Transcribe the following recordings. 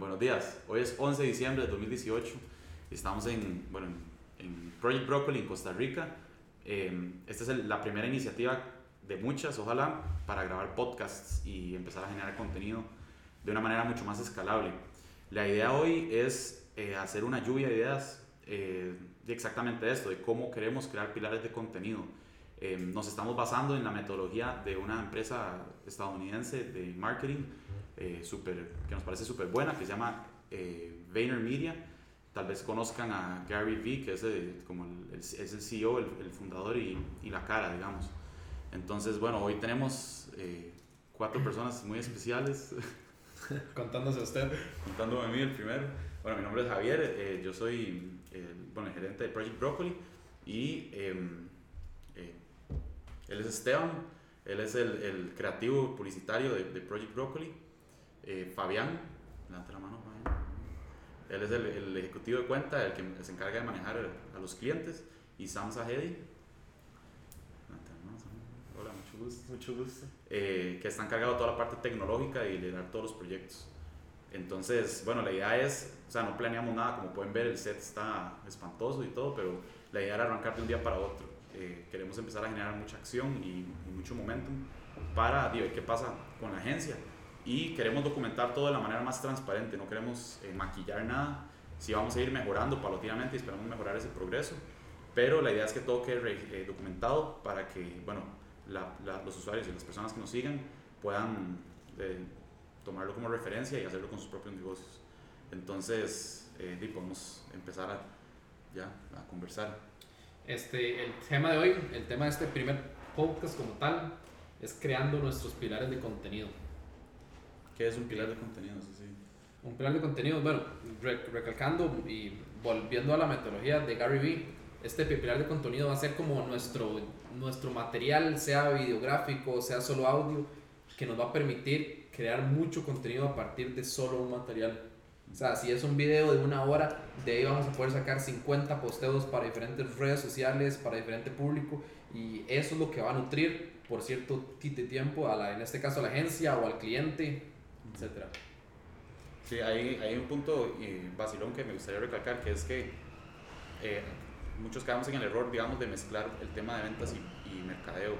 buenos días. Hoy es 11 de diciembre de 2018. Estamos en, bueno, en Project Broccoli en Costa Rica. Eh, esta es la primera iniciativa de muchas, ojalá, para grabar podcasts y empezar a generar contenido de una manera mucho más escalable. La idea hoy es eh, hacer una lluvia de ideas eh, de exactamente esto, de cómo queremos crear pilares de contenido. Eh, nos estamos basando en la metodología de una empresa estadounidense de marketing super, que nos parece súper buena, que se llama VaynerMedia. Tal vez conozcan a Gary Vee, que es, como el, es el CEO, el, el fundador y, y, la cara, digamos. Entonces, bueno, hoy tenemos cuatro personas muy especiales. Contándose a usted. Contándome a mí el primero. Bueno, mi nombre es Javier, eh, yo soy el, bueno, el gerente de Project Broccoli y em, eh, él es Esteban, él es el, el creativo publicitario de, de Project Broccoli. Eh, Fabián, levante la mano Fabián. Él es el, el, ejecutivo de cuenta, el que se encarga de manejar a los clientes. Y Sam Sahedi. Hola, mucho gusto. Mucho gusto. que está encargado de toda la parte tecnológica y liderar todos los proyectos. Entonces, bueno, la idea es, o sea, no planeamos nada, como pueden ver, el set está espantoso y todo, pero la idea era arrancar de un día para otro. Eh, queremos empezar a generar mucha acción y, y mucho momentum para ver qué pasa con la agencia. Y queremos documentar todo de la manera más transparente, no queremos eh, maquillar nada. Sí vamos a ir mejorando paulatinamente y esperamos mejorar ese progreso, pero la idea es que todo quede eh, documentado para que, bueno, los usuarios y las personas que nos sigan puedan eh, tomarlo como referencia y hacerlo con sus propios negocios. Entonces, eh, podemos empezar a, ya, a conversar. Este, el tema de hoy, el tema de este primer podcast como tal, es creando nuestros pilares de contenido. ¿Qué es un pilar de contenido? Sí. Un pilar de contenido, bueno, recalcando y volviendo a la metodología de Gary Vee, este pilar de contenido va a ser como nuestro, nuestro material, sea videográfico, sea solo audio, que nos va a permitir crear mucho contenido a partir de solo un material. O sea, si es un video de una hora, de ahí vamos a poder sacar 50 posteos para diferentes redes sociales, para diferente público, y eso es lo que va a nutrir por cierto tiempo, a la, en este caso a la agencia o al cliente, etc. Sí, hay, hay un punto vacilón que me gustaría recalcar, que es que eh, muchos quedamos en el error, digamos, de mezclar el tema de ventas y, y mercadeo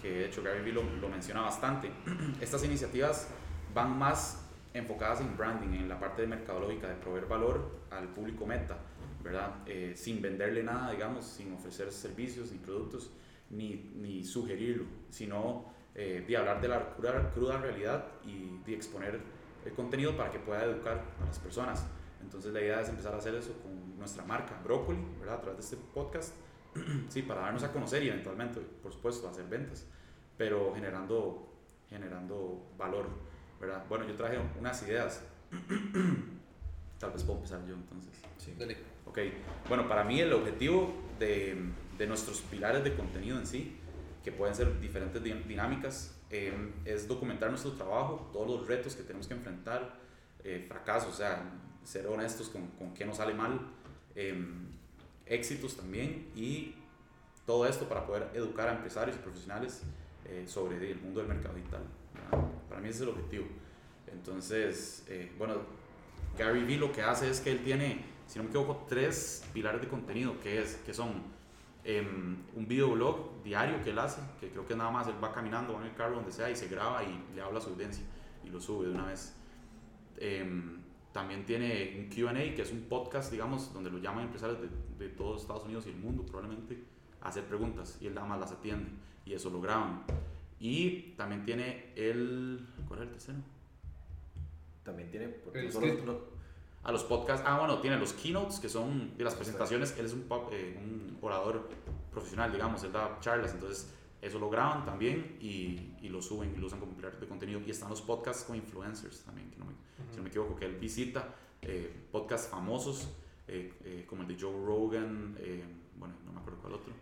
que de hecho Gary Vee lo, lo, menciona bastante. Estas iniciativas van más enfocadas en branding, en la parte de mercadológica, de proveer valor al público meta, ¿verdad? Eh, sin venderle nada, digamos, sin ofrecer servicios ni productos, ni, ni sugerirlo, sino eh, de hablar de la cruda, cruda realidad y de exponer el contenido para que pueda educar a las personas. Entonces la idea es empezar a hacer eso con nuestra marca, Broccoli, ¿verdad? A través de este podcast sí, para darnos a conocer y eventualmente, por supuesto, hacer ventas, pero generando, generando valor, ¿verdad? Bueno, yo traje unas ideas, tal vez puedo empezar yo entonces. Sí. Dale. Ok, bueno, para mí el objetivo de, de nuestros pilares de contenido en sí, que pueden ser diferentes dinámicas, eh, es documentar nuestro trabajo, todos los retos que tenemos que enfrentar, eh, fracasos, o sea, ser honestos con, con qué nos sale mal. Eh, éxitos también y todo esto para poder educar a empresarios y profesionales eh, sobre el mundo del mercado digital. Para mí ese es el objetivo. Entonces, eh, bueno, Gary Vee lo que hace es que él tiene, si no me equivoco, tres pilares de contenido que, es, que son un videoblog diario que él hace, que creo que nada más él va caminando, va en el carro, donde sea, y se graba y le habla a su audiencia y lo sube de una vez. Em, también tiene un QA, que es un podcast, digamos, donde lo llaman empresarios de, de todos Estados Unidos y el mundo probablemente a hacer preguntas y él nada más las atiende y eso lo graban. Y también tiene el. ¿Cuál es el tercero? También tiene. El Solo, no, A los podcasts. Ah, bueno, tiene los keynotes, que son de las presentaciones. Él es un, pop- eh, un orador profesional, digamos, él da charlas, entonces eso lo graban también y, y lo suben y lo usan como pilar de contenido. Y están los podcasts con influencers también, que no me, si no me equivoco, que él visita eh, podcasts famosos eh, eh, como el de Joe Rogan, eh, bueno, no me acuerdo cuál otro,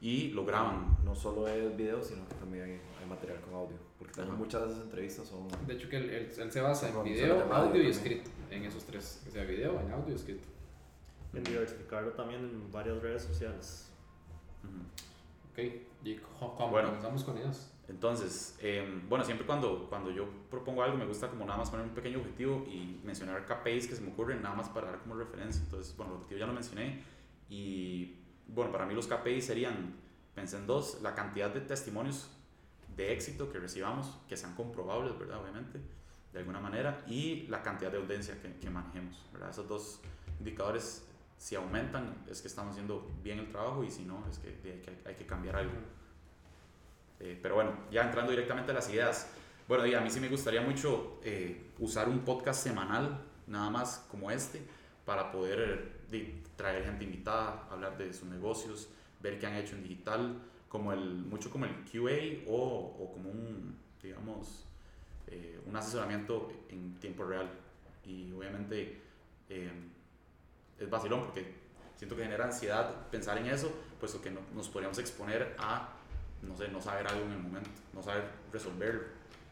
y lo graban. no solo es video, sino que también hay, hay material con audio. Porque también Ajá. muchas de esas entrevistas son. De hecho, que él, él- él se basa en video, de audio audio y escrito, en esos tres, o sea, video, en audio y escrito. En diversificarlo también en varias redes sociales. Ok, y ¿cómo Bueno. comenzamos con ellos? Entonces, em, bueno, siempre cuando, cuando yo propongo algo me gusta como nada más poner un pequeño objetivo y mencionar KPIs que se me ocurren nada más para dar como referencia. Entonces, bueno, el objetivo ya lo mencioné y bueno, para mí los KPIs serían, pensé en dos, la cantidad de testimonios de éxito que recibamos, que sean comprobables, ¿verdad? Obviamente, de alguna manera, y la cantidad de audiencia que, que manejemos, ¿verdad? Esos dos indicadores, si aumentan, es que estamos haciendo bien el trabajo y si no, es que hay que, hay que cambiar algo. Eh, pero bueno, ya entrando directamente a las ideas. Bueno, y a mí sí me gustaría mucho eh, usar un podcast semanal, nada más como este, para poder traer gente invitada, hablar de sus negocios, ver qué han hecho en digital, como el, mucho como el QA o, o como un, digamos, eh, un asesoramiento en tiempo real. Y obviamente es vacilón porque siento que genera ansiedad pensar en eso, puesto que no, nos podríamos exponer a no sé, no saber algo en el momento, no saber resolverlo.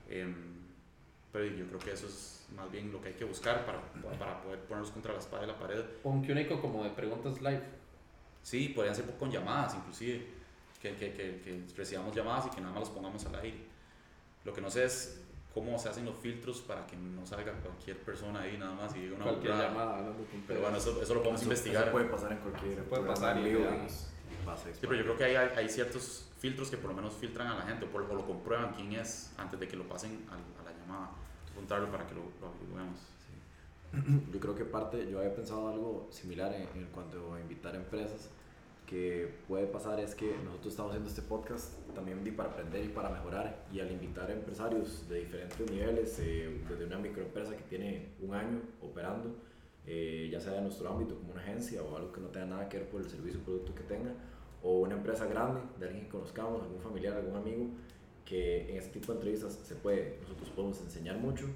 Em, pero yo creo que eso es más bien lo que hay que buscar para, para poder ponernos contra la espada de la pared. Un único como de preguntas live. Sí, podrían ser con llamadas inclusive, que, que, que, que recibamos llamadas y que nada más los pongamos al aire. Lo que no sé es cómo se hacen los filtros para que no salga cualquier persona ahí nada más y diga una cualquier llamada. Pero bueno, eso, eso lo podemos investigar. Eso puede pasar en cualquier. Puede pasar y, Sí, pero yo creo que hay, hay ciertos filtros que por lo menos filtran a la gente o, por, lo comprueban quién es antes de que lo pasen a, a la llamada. Contarlo para que lo, lo. Sí. Yo creo que parte, yo había pensado algo similar en, en, cuanto a invitar a empresas, que puede pasar es que nosotros estamos haciendo este podcast también para aprender y para mejorar y al invitar a empresarios de diferentes niveles, eh, desde una microempresa que tiene un año operando, eh, ya sea en nuestro ámbito como una agencia o algo que no tenga nada que ver por el servicio o producto que tenga, o una empresa grande, de alguien que conozcamos, algún familiar, algún amigo, que en este tipo de entrevistas se puede, nosotros podemos enseñar mucho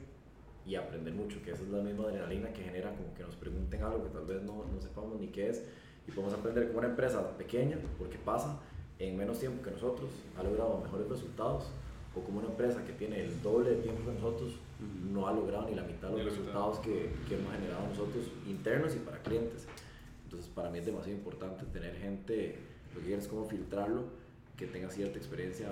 y aprender mucho, que esa es la misma adrenalina que genera como que nos pregunten algo que tal vez no, no sepamos ni qué es y podemos aprender como una empresa pequeña, porque pasa en menos tiempo que nosotros, ha logrado mejores resultados, o como una empresa que tiene el doble de tiempo que nosotros, no ha logrado ni la mitad de los resultados que, que hemos generado nosotros internos y para clientes. Entonces para mí es demasiado importante tener gente lo que quieres es cómo filtrarlo, que tenga cierta experiencia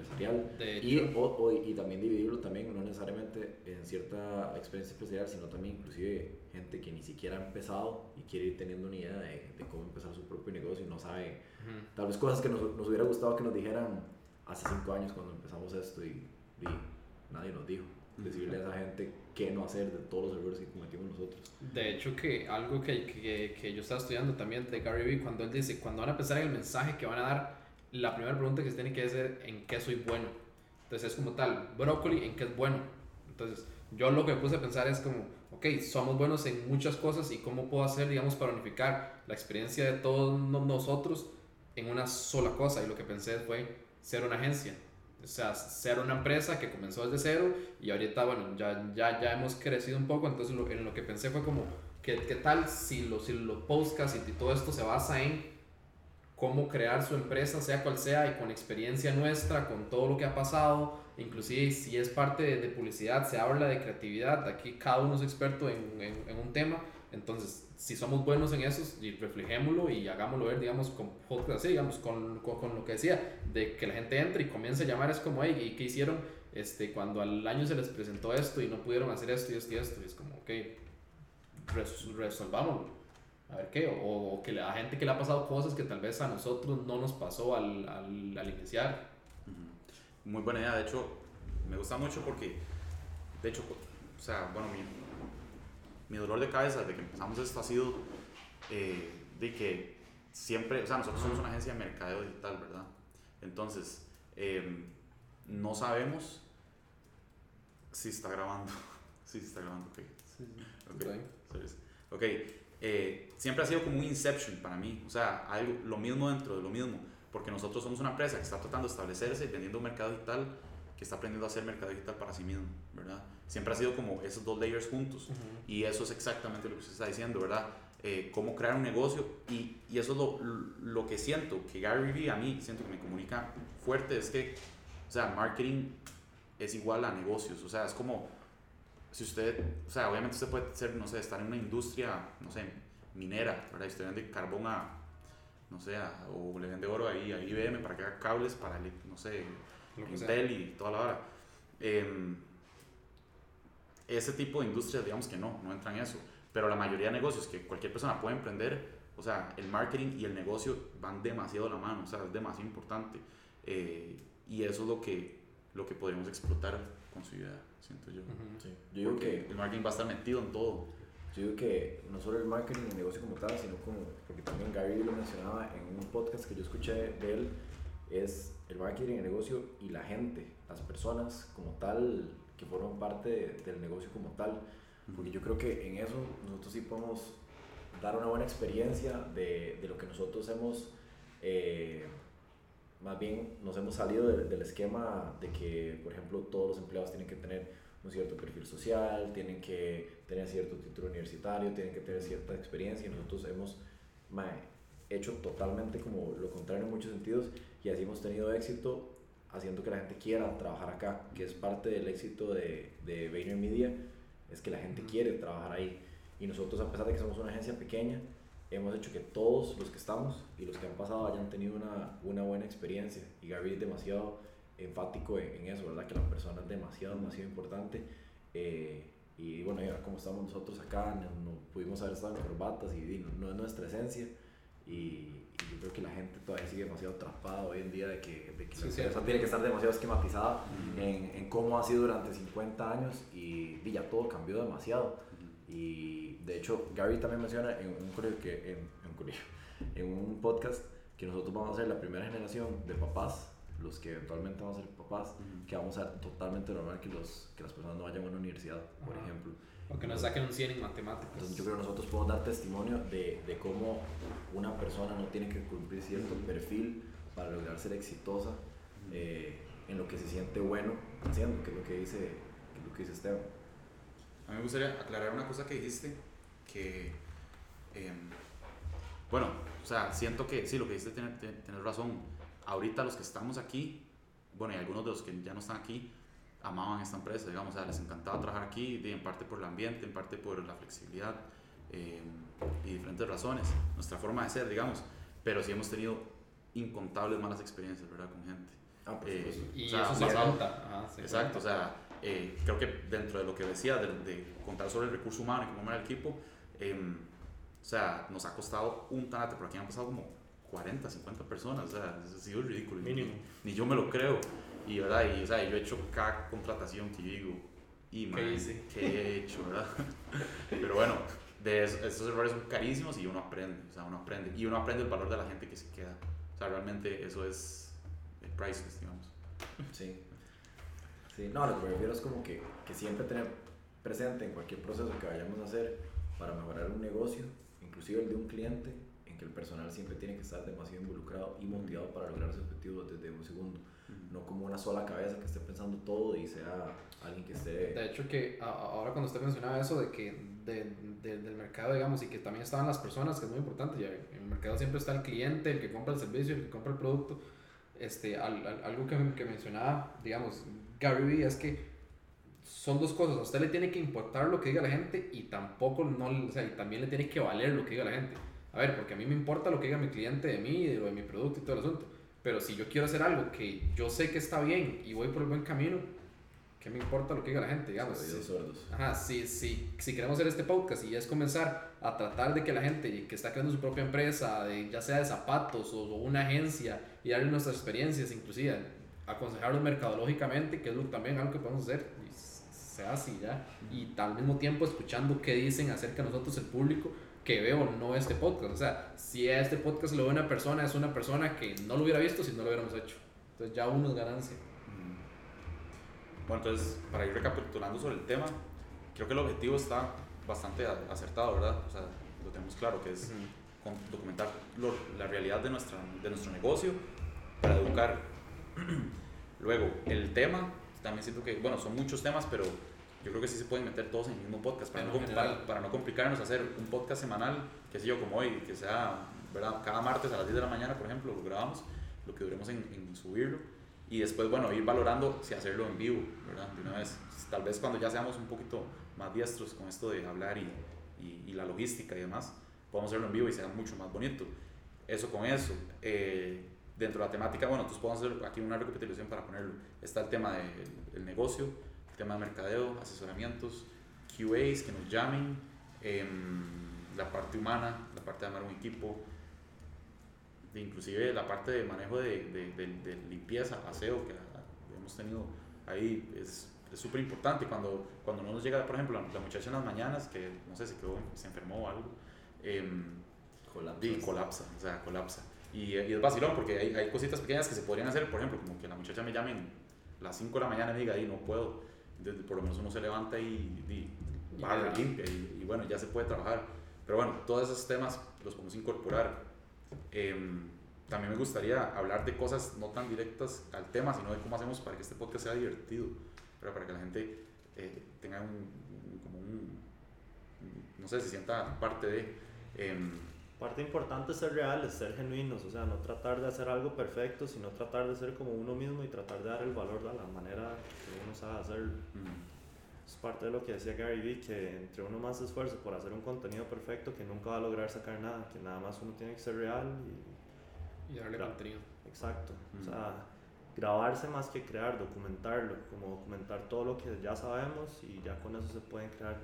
empresarial y, o, y también dividirlo también, no necesariamente en cierta experiencia empresarial, sino también inclusive gente que ni siquiera ha empezado y quiere ir teniendo una idea de, de cómo empezar su propio negocio y no sabe, tal vez cosas que nos, nos, hubiera gustado que nos dijeran hace cinco años cuando empezamos esto y, y nadie nos dijo. Decirle a esa gente qué no hacer de todos los errores que cometimos nosotros. De hecho, que algo que, que, que yo estaba estudiando también de Gary Vee, cuando él dice, cuando van a pensar en el mensaje que van a dar, la primera pregunta que se tiene que hacer en qué soy bueno. Entonces es como tal, brócoli, ¿en qué es bueno? Entonces yo lo que me puse a pensar es como, ok, somos buenos en muchas cosas y cómo puedo hacer, digamos, para unificar la experiencia de todos nosotros en una sola cosa. Y lo que pensé fue ser una agencia o sea, ser una empresa que comenzó desde cero y ahorita, bueno, ya, ya, ya hemos crecido un poco, entonces lo, en lo que pensé fue como, ¿qué, qué tal si los si lo podcasts y todo esto se basa en cómo crear su empresa, sea cual sea, y con experiencia nuestra, con todo lo que ha pasado, inclusive si es parte de, de publicidad, se habla de creatividad, aquí cada uno es experto en, en, en un tema, entonces, si somos buenos en eso, reflejémoslo y hagámoslo ver, digamos, con así, digamos, con, con, con, lo que decía, de que la gente entre y comience a llamar, es como, hey, ¿y qué hicieron este, cuando al año se les presentó esto y no pudieron hacer esto y esto y esto? Y es como, ok, res, resolvámoslo. A ver qué, o, o, que la gente que le ha pasado cosas que tal vez a nosotros no nos pasó al, al, al iniciar. Muy buena idea, de hecho, me gusta mucho porque, de hecho, o sea, bueno, mi, mi dolor de cabeza desde que empezamos esto ha sido eh, de que siempre, o sea, nosotros somos una agencia de mercadeo digital, ¿verdad? Entonces, eh, no sabemos si está grabando. sí, está grabando, ok. Sí, okay. Ok, eh, siempre ha sido como un inception para mí, o sea, algo, lo mismo dentro de lo mismo, porque nosotros somos una empresa que está tratando de establecerse vendiendo un mercado digital que está aprendiendo a hacer mercado digital para sí mismo, ¿verdad? Siempre ha sido como esos dos layers juntos uh -huh. y eso es exactamente lo que usted está diciendo, ¿verdad? Eh, cómo crear un negocio y, y eso es lo, lo, que siento, que Gary Vee a mí siento que me comunica fuerte, es que, o sea, marketing es igual a negocios, o sea, es como, si usted, o sea, obviamente usted puede ser, no sé, estar en una industria, no sé, minera, ¿verdad? Y usted vende carbón a, no sé, a, o le vende oro ahí a IBM para que haga cables para, no sé, Intel y toda la hora. Em, ese tipo de industrias, digamos que no, no entran en eso. Pero la mayoría de negocios que cualquier persona puede emprender, o sea, el marketing y el negocio van demasiado de la mano, o sea, es demasiado importante. Eh, y eso es lo que, lo que podríamos explotar con su idea, siento yo. Sí. Yo digo Porque que el marketing va a estar metido en todo. Yo digo que no solo el marketing y el negocio como tal, sino como, porque también Gary lo mencionaba en un podcast que yo escuché de él, es el marketing, el negocio y la gente, las personas como tal, que forman parte de- del negocio como tal. Porque yo creo que en eso nosotros sí podemos dar una buena experiencia de, de lo que nosotros hemos, eh, más bien nos hemos salido del- del esquema de que, por ejemplo, todos los empleados tienen que tener un cierto perfil social, tienen que tener cierto título universitario, tienen que tener cierta experiencia y nosotros hemos mae, hecho totalmente como lo contrario en muchos sentidos y así hemos tenido éxito haciendo que la gente quiera trabajar acá, que es parte del éxito de, de VaynerMedia, es que la gente quiere trabajar ahí y nosotros a pesar de que somos una agencia pequeña, hemos hecho que todos los que estamos y los que han pasado hayan tenido una, una buena experiencia y Gary es demasiado enfático en, en eso, ¿verdad? Que la persona es demasiado, demasiado importante. eh, y bueno, y ahora como estamos nosotros acá, no, no pudimos haber estado en corbatas y, y no, no es nuestra esencia. Y, y yo creo que la gente todavía sigue demasiado atrapada hoy en día de que, de que Sí, la empresa tiene que estar demasiado esquematizada en, en cómo ha sido durante 50 años y, y ya todo cambió demasiado. Y de hecho, Gary también menciona en un, colegio que, en, en un colegio, en un podcast que nosotros vamos a ser la primera generación de papás, los que eventualmente vamos a ser papás, que vamos a ser totalmente normal que, los, que las personas no vayan a una universidad, por Ajá. ejemplo. O que nos saquen un 100 en matemáticas. Entonces yo creo que nosotros podemos dar testimonio de, de cómo una persona no tiene que cumplir cierto perfil para lograr ser exitosa eh, en lo que se siente bueno haciendo, que es lo que dice, que es lo que dice Esteban. A mí me gustaría aclarar una cosa que dijiste, que, em, bueno, o sea, siento que sí, lo que dijiste tiene- tiene- tienes razón. Ahorita los que estamos aquí, bueno, y algunos de los que ya no están aquí, amaban esta empresa, digamos, o sea, les encantaba trabajar aquí, de- en parte por el ambiente, en parte por la flexibilidad em, y diferentes razones, nuestra forma de ser, digamos, pero sí hemos tenido incontables malas experiencias, ¿verdad? Con gente. Ah, Eh. Y o sea, eso se cuenta. Se Exacto, o sea, eh, creo que dentro de lo que decía, de, de contar sobre el recurso humano y cómo era el equipo, em, o sea, nos ha costado un tanate, por aquí han pasado como 40, 50 personas, o sea, eso ha sido ridículo. Ni- Mínimo. Ni, yo me lo creo. Y, ¿verdad? Y, o sea, yo he hecho cada contratación que yo digo, y, ¿Qué man, hice? ¿qué he hecho, verdad? Pero bueno, de eso- esos errores son carísimos y uno aprende, o sea, uno aprende. Y uno aprende el valor de la gente que se queda. O sea, realmente eso es eh, priceless, digamos. Sí. Sí, no, lo que me refiero es como que, que siempre tener presente en cualquier proceso que vayamos a hacer para mejorar un negocio, inclusive el de un cliente, en que el personal siempre tiene que estar demasiado involucrado y motivado para lograr ese objetivo desde un segundo. No como una sola cabeza que esté pensando todo y sea alguien que esté... De hecho, que ahora cuando usted mencionaba eso de que de- de- del mercado, digamos, y que también estaban las personas, que es muy importante, ya en el mercado siempre está el cliente, el que compra el servicio, el que compra el producto. Este, al- al- algo que, que mencionaba, digamos, Gary Vee es que son dos cosas. A usted le tiene que importar lo que diga la gente y tampoco, no, o sea, y también le tiene que valer lo que diga la gente. A ver, porque a mí me importa lo que diga mi cliente de mí, de, lo de mi producto y todo el asunto. Pero si yo quiero hacer algo que yo sé que está bien y voy por el buen camino, ¿qué me importa lo que diga la gente? Digamos, si, sordos. ajá, si, si, si queremos hacer este podcast y es comenzar a tratar de que la gente que está creando su propia empresa, de, ya sea de zapatos o, o una agencia, y darle nuestras experiencias, inclusive aconsejarlos mercadológicamente, que es lo, también algo que podemos hacer, y s- se hace y ya. Y al mismo tiempo escuchando qué dicen acerca de nosotros, el público, que veo no este podcast. O sea, si a este podcast lo ve una persona, es una persona que no lo hubiera visto si no lo hubiéramos hecho. Entonces ya uno es ganancia. Mm. Bueno, entonces, para ir recapitulando sobre el tema, creo que el objetivo está bastante acertado, ¿verdad? O sea, lo tenemos claro, que es con- documentar lo- la realidad de, nuestra, de nuestro negocio para educar. Luego, el tema, también siento que, bueno, son muchos temas, pero yo creo que sí se pueden meter todos en el mismo podcast para, En no, para, para no complicarnos hacer un podcast semanal, que sé yo, como hoy, que sea, ¿verdad? Cada martes a las 10 de la mañana, por ejemplo, lo grabamos, lo que duremos en, en subirlo. Y después, bueno, ir valorando si hacerlo en vivo, ¿verdad? De una vez. Tal vez cuando ya seamos un poquito más diestros con esto de hablar y, y, y la logística y demás, podamos hacerlo en vivo y sea mucho más bonito. Eso con eso. Eh, dentro de la temática, bueno, entonces podemos hacer aquí una recapitulación para ponerlo. Está el tema del el negocio, tema de mercadeo, asesoramientos, QAs que nos llamen, em, la parte humana, la parte de armar un equipo, de inclusive la parte de manejo de, de, de, de limpieza, aseo que hemos tenido ahí es súper importante cuando, cuando no nos llega, por ejemplo, la, muchacha en las mañanas que no sé si quedó, se enfermó o algo, eh, Colapsa. y colapsa, o sea, colapsa. Y, y es vacilón porque hay, hay, cositas pequeñas que se podrían hacer, por ejemplo, como que la muchacha me llame a las 5 de la mañana y me diga, ahí no puedo. Entonces, por lo menos uno se levanta y, y barre, limpia y, y, bueno, ya se puede trabajar. Pero bueno, todos esos temas los podemos incorporar. Eh, también me gustaría hablar de cosas no tan directas al tema, sino de cómo hacemos para que este podcast sea divertido, pero para que la gente eh, tenga un, un, como un, no sé, se sienta parte de... Eh, Parte importante es ser reales, ser genuinos, o sea, no tratar de hacer algo perfecto, sino tratar de ser como uno mismo y tratar de dar el valor a la manera que uno sabe hacerlo. Mm. Es parte de lo que decía Gary Vee, que entre uno más esfuerzo por hacer un contenido perfecto, que nunca va a lograr sacar nada, que nada más uno tiene que ser real y... Y darle contenido. Exacto, mm. o sea, grabarse más que crear, documentarlo, como documentar todo lo que ya sabemos y ya con eso se pueden crear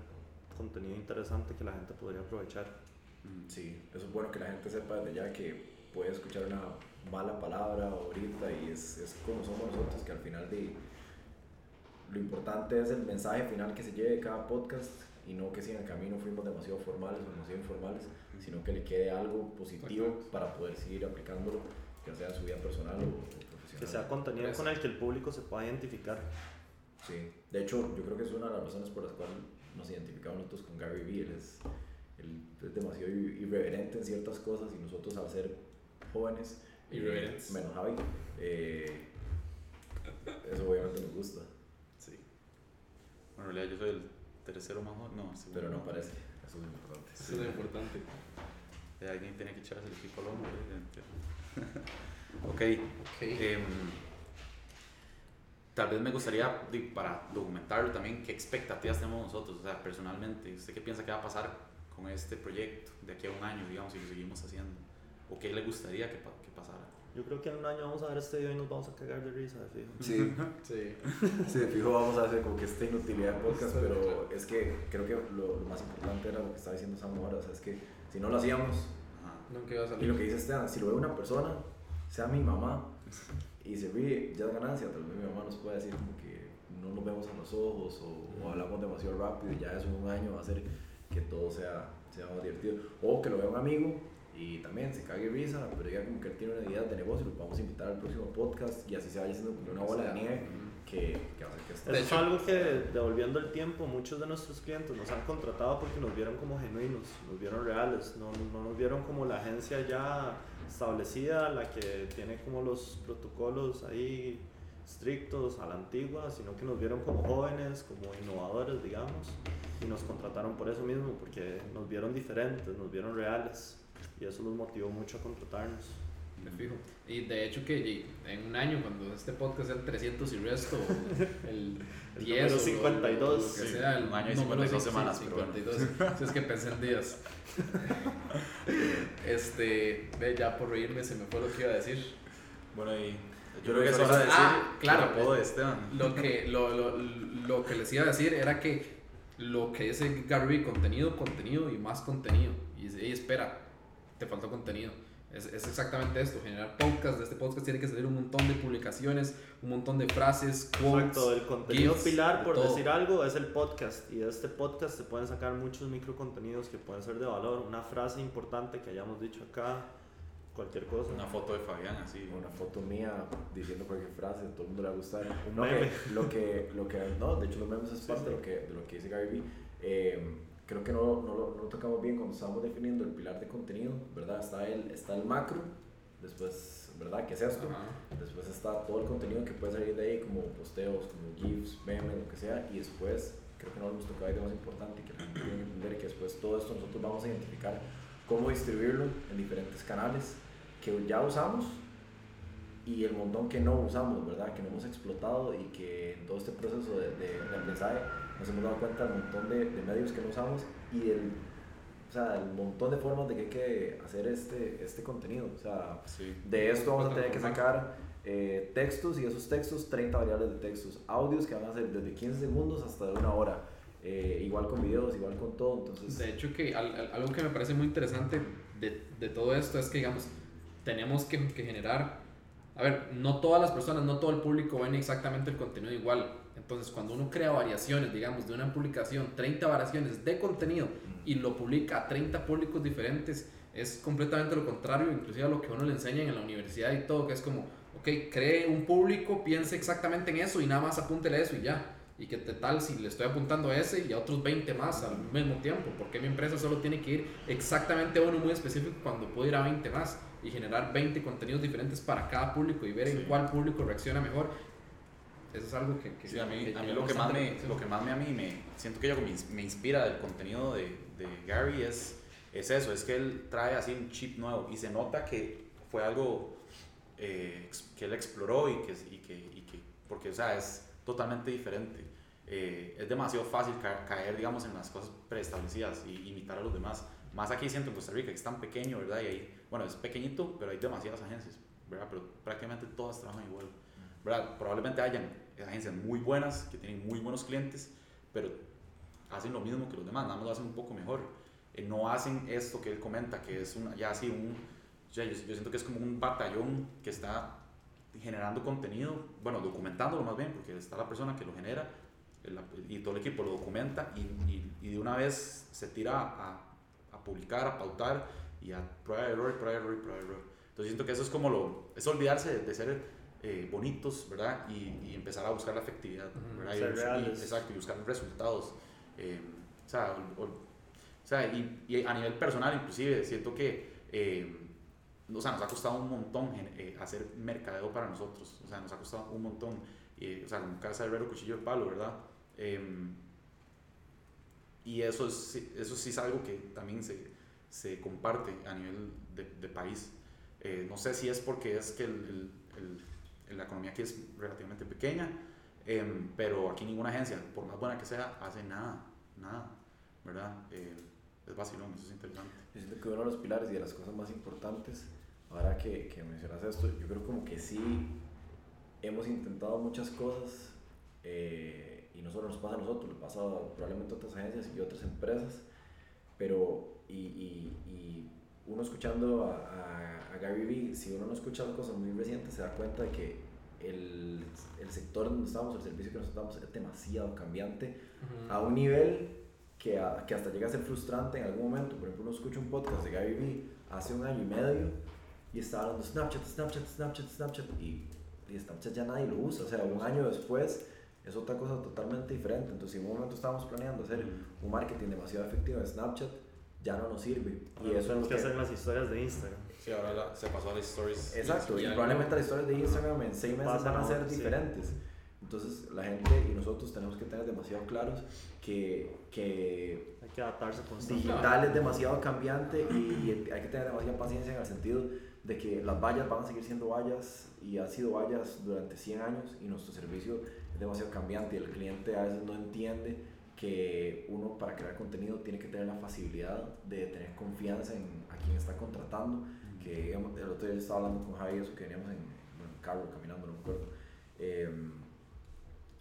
contenido interesante que la gente podría aprovechar. Sí, eso es bueno que la gente sepa desde ya que puede escuchar una mala palabra ahorita y es, es como somos nosotros, que al final de lo importante es el mensaje final que se lleve de cada podcast y no que si en el camino fuimos demasiado formales o demasiado informales, sino que le quede algo positivo Exacto. para poder seguir aplicándolo, ya sea en su vida personal o, o profesional. Que sea contenido con el que el público se pueda identificar. Sí, de hecho yo creo que es una de las razones por las cuales nos identificamos nosotros con Gary Vee, él es él es demasiado irreverente en ciertas cosas y nosotros al ser jóvenes, eh, menos Javi, eh, eso obviamente nos gusta. Sí. Bueno, en realidad yo soy el tercero más joven, no, pero no parece, eso es importante. Eso es importante. Eh, alguien tiene que echarse el equipo al hombro. ok. okay. Eh, tal vez me gustaría, para documentarlo también, qué expectativas tenemos nosotros, o sea, personalmente. ¿Usted qué piensa que va a pasar con este proyecto de aquí a un año, digamos, si lo seguimos haciendo? ¿O qué le gustaría que, que pasara? Yo creo que en un año vamos a ver este video y nos vamos a cagar de risa, de fijo. Sí, sí. sí, de fijo vamos a hacer como que esta inutilidad de podcast, pero es que creo que lo, lo, más importante era lo que estaba diciendo Sam ahora, o sea, es que si no lo hacíamos, nunca iba a salir. Y lo que dice Esteban, si lo ve una persona, sea mi mamá, y se ríe, ya es ganancia, tal vez mi mamá nos puede decir como que no nos vemos a los ojos o, o hablamos demasiado rápido y ya eso en un año va a ser que todo sea, sea más divertido. O que lo vea un amigo y también se cague risa, pero diga como que él tiene una idea de negocio, lo vamos a invitar al próximo podcast y así se vaya haciendo como una bola de nieve que, que va a hacer que esté. Es algo que, devolviendo el tiempo, muchos de nuestros clientes nos han contratado porque nos vieron como genuinos, nos vieron reales, no, no nos vieron como la agencia ya establecida, la que tiene como los protocolos ahí estrictos a la antigua, sino que nos vieron como jóvenes, como innovadores, digamos, y nos contrataron por eso mismo, porque nos vieron diferentes, nos vieron reales, y eso nos motivó mucho a contratarnos. Me fijo. Y de hecho que en un año, cuando este podcast sea el 300 y resto, el 10 el 52, o lo que sea, el año y 52 semanas, 52, si es que pensé en días. este, ve, ya por reírme se me fue lo que iba a decir. Bueno, y yo creo que es hora de decir ah, claro, el apodo de Esteban. Lo que, lo, lo, lo que les iba a decir era que lo que es el Gary contenido, contenido y más contenido. Y dice, hey, espera, te faltó contenido. Es, es, exactamente esto, generar podcast. De este podcast tiene que salir un montón de publicaciones, un montón de frases, quotes. Exacto, el contenido gifs, pilar, por de decir algo, es el podcast. Y de este podcast se pueden sacar muchos micro contenidos que pueden ser de valor. Una frase importante que hayamos dicho acá, cualquier cosa. Una foto de Fabián, así. Una foto mía diciendo cualquier frase, todo el mundo le va a gustar. Un no, meme. Que, lo, que, lo que, no, de hecho los memes es parte sí, sí. De, lo que, de lo que dice Gary Vee. Eh, creo que no, no, lo, no lo tocamos bien cuando estábamos definiendo el pilar de contenido, ¿verdad? Está el, está el macro, después, ¿verdad? ¿Qué es esto? Ajá. Después está todo el contenido que puede salir de ahí, como posteos, como GIFs, memes, lo que sea, y después, creo que no lo hemos tocado de más importante, que la gente tiene que entender que después todo esto nosotros vamos a identificar cómo distribuirlo en diferentes canales que ya usamos y el montón que no usamos, ¿verdad? Que no hemos explotado y que en todo este proceso de, de, de aprendizaje nos hemos dado cuenta del montón de, de, medios que no usamos y el, o sea, el montón de formas de que hay que hacer este, este contenido. O sea, Sí. de esto vamos a tener que sacar eh, textos y esos textos 30 variables de textos, audios que van a ser desde 15 segundos hasta de una hora, eh, igual con videos, igual con todo. Entonces, De hecho, que al- al- algo que me parece muy interesante de, de todo esto es que, digamos, tenemos que, que generar, a ver, no todas las personas, no todo el público ven exactamente el contenido igual. Entonces, cuando uno crea variaciones, digamos, de una publicación, 30 variaciones de contenido y lo publica a 30 públicos diferentes, es completamente lo contrario, inclusive a lo que uno le enseñan en la universidad y todo, que es como, ok, cree un público, piense exactamente en eso y nada más apúntele a eso y ya. Y que tal si le estoy apuntando a ese y a otros 20 más al mismo tiempo, porque mi empresa solo tiene que ir exactamente a uno muy específico cuando puedo ir a 20 más y generar 20 contenidos diferentes para cada público y ver en Sí. cuál público reacciona mejor. Eso es algo que, que Sí, a mí, que a mí lo, que más me, lo que más me, a mí me siento que yo me, me inspira del contenido de, de Gary es, es eso, es que él trae así un chip nuevo y se nota que fue algo eh, que él exploró y que, y que, y que porque o sea, es totalmente diferente. Eh, es demasiado fácil ca- caer, digamos, en las cosas preestablecidas y imitar a los demás. Más aquí siento en Costa Rica, que es tan pequeño, ¿verdad? Y ahí, bueno, es pequeñito, pero hay demasiadas agencias, ¿verdad? Pero prácticamente todas trabajan igual. ¿verdad? Probablemente hayan agencias muy buenas, que tienen muy buenos clientes, pero hacen lo mismo que los demás, nada más lo hacen un poco mejor. Eh, no hacen esto que él comenta, que es una, ya así un... sea, yo, yo siento que es como un batallón que está generando contenido, bueno, documentándolo más bien, porque está la persona que lo genera el- y todo el equipo lo documenta y, y, y de una vez se tira a, a publicar, a pautar y a prueba de error, prueba de error, prueba de error. Entonces siento que eso es como lo, es olvidarse de, de ser eh, bonitos, ¿verdad? Y, y empezar a buscar la efectividad, ¿verdad? Y exacto, y buscar resultados. eh, o sea, ol- ol- o sea, y, a nivel personal inclusive siento que eh, o sea, nos ha costado un montón eh, hacer mercadeo para nosotros, o sea, nos ha costado un montón, o sea, como casa de herrero, cuchillo de palo, ¿verdad? Em, y eso, es, eso sí es algo que también se, se comparte a nivel de, de país. Eh, no sé si es porque es que el, el- el- la economía aquí es relativamente pequeña, em, pero aquí ninguna agencia, por más buena que sea, hace nada, nada, ¿verdad? Eh, es vacilón, eso es interesante. Yo siento que uno de los pilares y de las cosas más importantes, ahora que, que mencionas esto, yo creo como que sí hemos intentado muchas cosas eh, y no solo nos pasa a nosotros, le pasa probablemente a otras agencias y otras empresas, pero y, y, y uno escuchando a, a, a Gary Vee, si uno no escucha cosas muy recientes, se da cuenta de que el, el sector donde estamos, el servicio que nosotros damos es demasiado cambiante Ujú. a un nivel que, a- que hasta llega a ser frustrante en algún momento. Por ejemplo, uno escucha un podcast de Gary Vee hace un año y medio y estaba hablando Snapchat, Snapchat, Snapchat, Snapchat y, y Snapchat ya nadie lo usa. O sea, un año después es otra cosa totalmente diferente. Entonces, si en un momento estábamos planeando hacer un marketing demasiado efectivo en Snapchat, ya no nos sirve. Y Ahora eso es tenemos lo que que... hacer las historias de Instagram. Sí, ahora la- se pasó a las stories. Exacto, Y y probablemente las historias de Instagram en seis meses Pasan van a ser ahora, sí. diferentes. Entonces la gente y nosotros tenemos que tener demasiado claros que, que Hay que adaptarse constantemente. digital es demasiado cambiante y hay que tener demasiada paciencia en el sentido de que las vallas van a seguir siendo vallas y han sido vallas durante 100 años y nuestro servicio es demasiado cambiante y el cliente a veces no entiende que uno para crear contenido tiene que tener la facilidad de tener confianza en a quien está contratando que digamos, el otro día yo estaba hablando con Javi eso que veníamos en, bueno, en carro caminando no me acuerdo Em,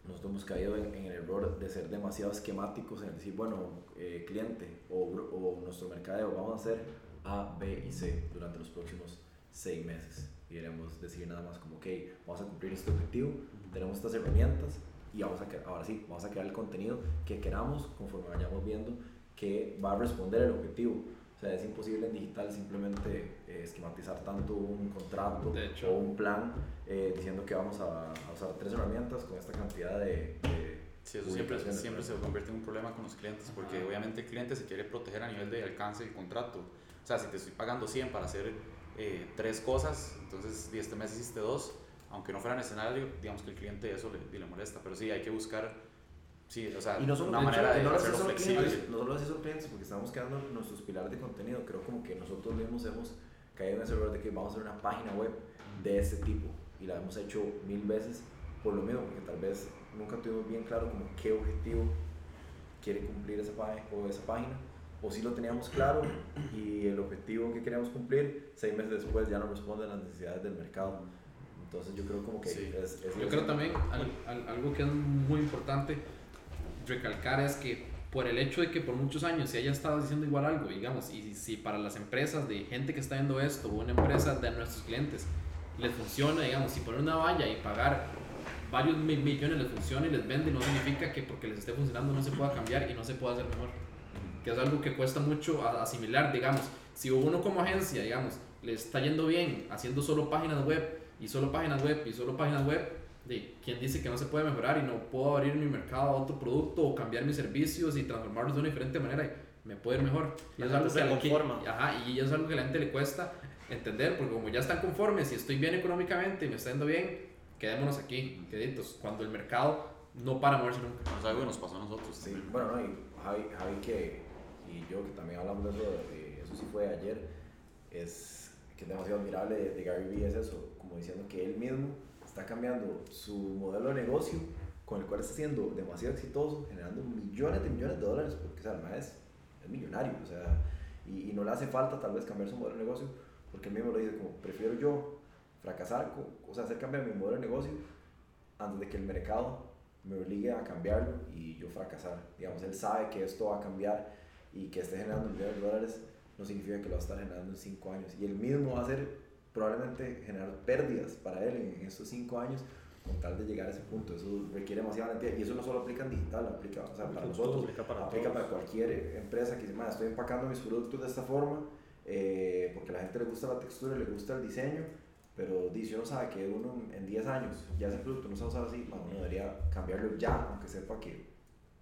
nosotros hemos caído en, en el error de ser demasiado esquemáticos en decir, bueno, eh, cliente o, o nuestro mercadeo, vamos a hacer A, B y C durante los próximos seis meses. Y queremos decir nada más como, ok, vamos a cumplir este objetivo, tenemos estas herramientas y vamos a, ahora sí, vamos a crear el contenido que queramos conforme vayamos viendo que va a responder el objetivo. O sea, es imposible en digital simplemente eh, esquematizar tanto un contrato De hecho. o un plan eh, diciendo que vamos a, a usar tres herramientas con esta cantidad de... de Sí, eso siempre, siempre se convierte en un problema con los clientes, porque Ajá. obviamente el cliente se quiere proteger a nivel de alcance del contrato. O sea, si te estoy pagando 100 para hacer eh, tres cosas, entonces este mes hiciste dos, aunque no fuera necesario, digamos que el cliente eso le, le molesta. Pero sí, hay que buscar, sí, o sea, Y no solo, una manera de no lo hace hacerlo flexible. clientes, no solo clientes porque estamos quedando nuestros pilares de contenido. Creo como que nosotros mismos hemos caído en ese error de que vamos a hacer una página web de este tipo y la hemos hecho mil veces por lo mismo, porque tal vez nunca tuvimos bien claro como qué objetivo quiere cumplir esa, o esa página o sí lo teníamos claro y el objetivo que queríamos cumplir, seis meses después ya no responde a las necesidades del mercado. Entonces yo creo como que Sí. es, es- Yo creo también al- al- algo que es muy importante recalcar es que por el hecho de que por muchos años se haya estado diciendo igual algo, digamos, y si para las empresas de gente que está viendo esto o una empresa de nuestros clientes les funciona, digamos, si poner una valla y pagar varios mi- millones les funciona y les vende, no significa que porque les esté funcionando no se pueda cambiar y no se pueda hacer mejor. Que es algo que cuesta mucho asimilar, digamos, si uno como agencia, digamos, le está yendo bien haciendo solo páginas web y solo páginas web y solo páginas web, de quién dice que no se puede mejorar y no puedo abrir mi mercado a otro producto o cambiar mis servicios y transformarlos de una diferente manera y me puede ir mejor. Y La es algo que, a la- que- conforma. ajá, y es algo que a la gente le cuesta entender porque como ya están conformes y estoy bien económicamente y me está yendo bien, quedémonos aquí, queditos, cuando el mercado no para moverse nunca. Es algo que nos pasó a nosotros. Sí, también. bueno, no, y Javi, Javi que, y yo que también hablamos de eso, eh, eso sí fue ayer, es que es demasiado admirable de, de Gary Vee es eso, como diciendo que él mismo está cambiando su modelo de negocio con el cual está siendo demasiado exitoso, generando millones de millones de dólares, porque o sea, es, es millonario, o sea, y, y no le hace falta tal vez cambiar su modelo de negocio, porque él mismo lo dice como, prefiero yo fracasar, o sea, hacer cambiar mi modelo de negocio antes de que el mercado me obligue a cambiarlo y yo fracasar. Digamos, él sabe que esto va a cambiar y que esté generando millones de dólares no significa que lo va a estar generando en 5 años. Y él mismo va a hacer probablemente generar pérdidas para él en, en estos 5 años con tal de llegar a ese punto. Eso requiere demasiada valentía y eso no solo aplica en digital, aplica o sea, para nosotros, aplica para aplica para cualquier empresa que dice, "Ma, estoy empacando mis productos de esta forma eh, porque a la gente le gusta la textura, le gusta el diseño, pero di, si uno sabe que uno en 10 años ya ese producto no se va a usar así, ma, uno debería cambiarlo ya, aunque sepa que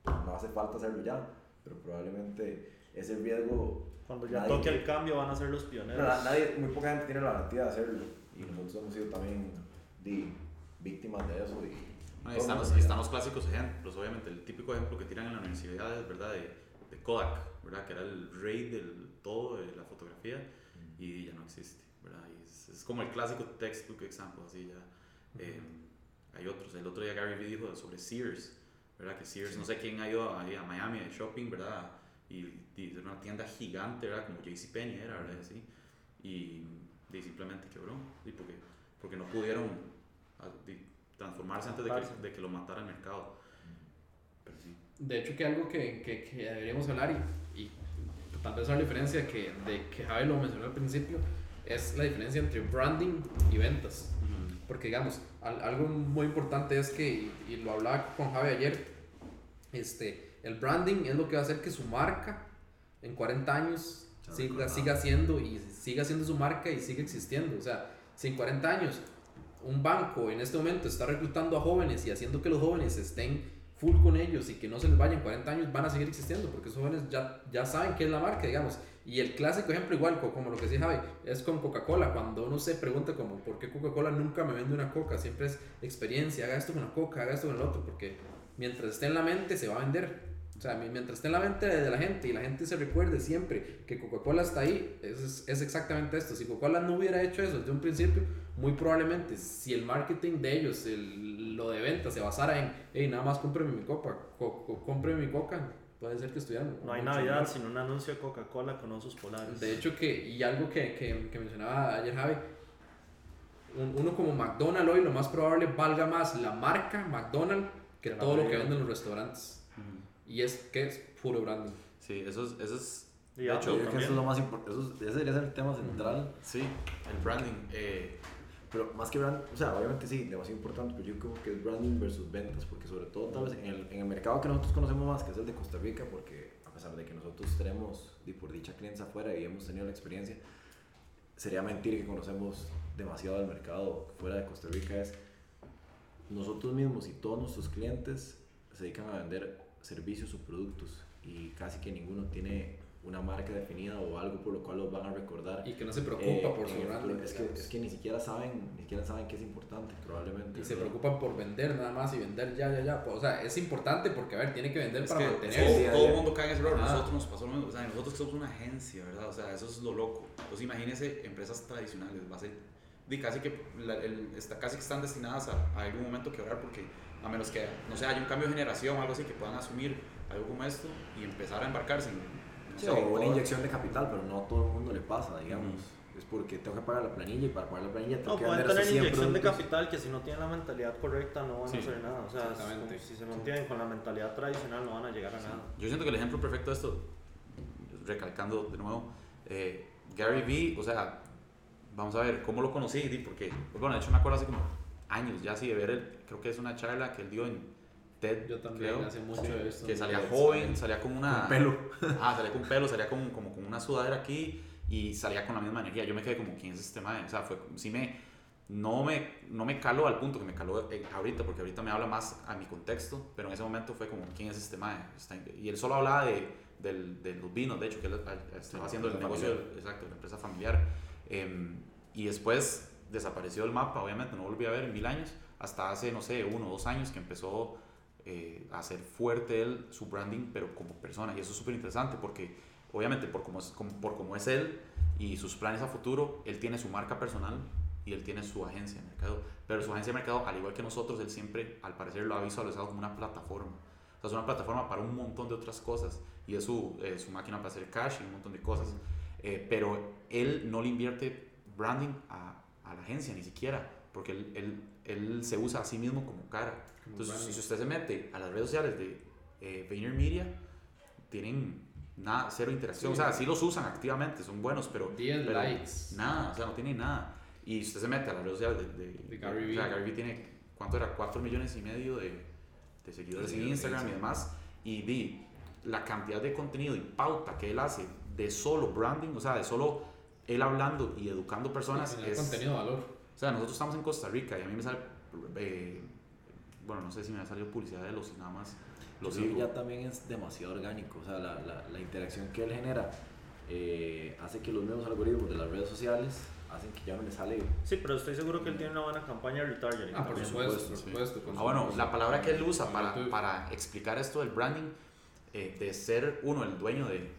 no hace falta hacerlo ya, pero probablemente ese riesgo, Cuando ya Nadie toque que- el cambio van a ser los pioneros. no, nadie, muy poca gente tiene la garantía de hacerlo y nosotros hemos sido también di, víctimas de eso. Y No, están, los, están los clásicos ejemplos, obviamente. El típico ejemplo que tiran en la universidad es ¿verdad? De, de Kodak, ¿verdad? que era el rey del todo de la fotografía y ya no existe. ¿verdad? Y es, es como el clásico textbook example, así ya. Eh, hay otros. El otro día Gary Vee dijo sobre Sears, ¿verdad? que Sears, no sé quién ha ido ahí a Miami de shopping, ¿verdad? Y, era una tienda gigante, ¿verdad? Como JCPenney era, ¿verdad? Así. Y, simplemente quebró, y porque, porque no pudieron ah, transformarse antes de que, de que lo matara el mercado. Pero sí. De hecho, que algo que, que, que deberíamos hablar y, y tal vez la diferencia que, de que Javi lo mencionó al principio es la diferencia entre branding y ventas. Porque digamos, al- algo muy importante es que, y, y lo hablaba con Javi ayer, este, el branding es lo que va a hacer que su marca en 40 años siga, siga siendo y siga siendo su marca y siga existiendo. O sea, si en 40 años un banco en este momento está reclutando a jóvenes y haciendo que los jóvenes estén full con ellos y que no se les vayan 40 años, van a seguir existiendo porque esos jóvenes ya, ya saben qué es la marca, digamos. Y el clásico ejemplo, igual co- como lo que decía Javi, es con Coca-Cola. Cuando uno se pregunta como, ¿por qué Coca-Cola nunca me vende una Coca? Siempre es experiencia, haga esto con la Coca, haga esto con el otro, porque mientras esté en la mente se va a vender. O sea, mi- mientras esté en la mente de la gente y la gente se recuerde siempre que Coca-Cola está ahí, es, es- exactamente esto. Si Coca-Cola no hubiera hecho eso desde un principio, muy probablemente si el marketing de ellos, el- lo de venta, se basara en, hey, nada más cómpreme mi copa, co- co- cómpreme mi coca, puede ser que estuvieran. No hay Navidad mejor. sin un anuncio de Coca-Cola con osos polares. De hecho, que, y algo que, que, que mencionaba ayer Javi, un- uno como McDonald's hoy lo más probable valga más la marca McDonald's que Que todo lo que venden los restaurantes. Y es que es puro branding. Sí, eso es, eso es de hecho, Yo creo que eso es lo más importante, ese debería ser el tema central. sí, el branding. eh, Pero más que brand, o sea, obviamente sí, demasiado importante, pero yo creo que es branding versus ventas, porque sobre todo tal vez en el, en el mercado que nosotros conocemos más, que es el de Costa Rica, porque a pesar de que nosotros tenemos, y por dicha clientes afuera y hemos tenido la experiencia, sería mentir que conocemos demasiado del mercado fuera de Costa Rica, es nosotros mismos y todos nuestros clientes se dedican a vender servicios o productos y casi que ninguno tiene una marca definida o algo por lo cual los van a recordar Y que no se preocupa eh, por su branding. Es que, es que ni siquiera saben, ni siquiera saben que es importante, probablemente. y se preocupan por vender nada más y vender ya, ya, ya. O sea, es importante porque, a ver, tiene que vender es para que mantenerse. todo, el mundo cae en ese error. Nosotros nos pasó lo mismo. O sea, nosotros somos una agencia, ¿verdad? O sea, eso es lo loco. Entonces, imagínense empresas tradicionales. Va a ser, casi que, la- el- está, casi que están destinadas a, a algún momento quebrar porque, a menos que, no sé, haya un cambio de generación o algo así, que puedan asumir algo como esto y empezar a embarcarse en Sí, sé, o una todo- inyección de capital, pero no a todo el mundo le pasa, digamos. Es porque tengo que pagar la planilla y para pagar la planilla tengo No, que pueden vender tener estos 100 inyección de productos. capital que si no tienen la mentalidad correcta no van Sí, a hacer nada. O sea, si se mantienen con la mentalidad tradicional no van a llegar a nada. Yo siento que el ejemplo perfecto de esto, recalcando de nuevo, eh, Gary Vee, o sea, vamos a ver, ¿cómo lo conocí? Di, Porque, pues bueno, de hecho me acuerdo hace como años ya así de ver, el, creo que es una charla que él dio en TED, Yo también creo, hace mucho de esto. que salía joven, salía con una... Con pelo. Ah, salía con pelo, salía con, como con una sudadera aquí y salía con la misma energía. Yo me quedé como, ¿quién es este mae? O sea, fue, sí me, no me, no me caló al punto que me caló eh, ahorita, porque ahorita me habla más a mi contexto, pero en ese momento fue como, ¿quién es este? Está- y él solo hablaba de, del- de los vinos, de hecho, que él eh, estaba la haciendo el negocio, exacto, la empresa familiar. Em, y después desapareció del mapa, obviamente, no volví a ver en mil años, hasta hace, no sé, uno o dos años que empezó eh, a hacer fuerte él su branding, pero como persona. Y eso es súper interesante porque, obviamente, por cómo, es, como, por cómo es él y sus planes a futuro, él tiene su marca personal y él tiene su agencia de mercado. Pero su agencia de mercado, al igual que nosotros, él siempre, al parecer, lo ha visualizado como una plataforma. O sea, es una plataforma para un montón de otras cosas. Y es su, eh, su máquina para hacer cash y un montón de cosas. Eh, pero él no le invierte branding a, a la agencia, ni siquiera. Porque él, él, él se usa a sí mismo como cara. Como Entonces, si usted se mete a las redes sociales de eh, VaynerMedia, tienen nada, cero interacción. Sí. O sea, sí los usan activamente, son buenos, pero 10 pero likes. Nada, o sea, no tiene nada. Y usted se mete a las redes sociales de, de, De Gary o sea, Vee. Gary Vee tiene, ¿cuánto era? 4 millones y medio de, de seguidores en seguidores en Instagram y demás. Y di la cantidad de contenido y pauta que él hace de solo branding, o sea, de solo él hablando y educando personas. Generar es, contenido de valor. o sea, nosotros estamos en Costa Rica y a mí me sale, eh, bueno, no sé si me ha salido publicidad de los y nada más. Los sigo. ya también es demasiado orgánico, o sea, la, la, la interacción que él genera eh, hace que los nuevos algoritmos de las redes sociales hacen que ya no le sale Sí, pero estoy seguro que él tiene una buena campaña de retargeting. Ah, por también. supuesto, por supuesto, sí. Ah, bueno, la palabra que él usa para, para explicar esto del branding, eh, de ser uno el dueño de,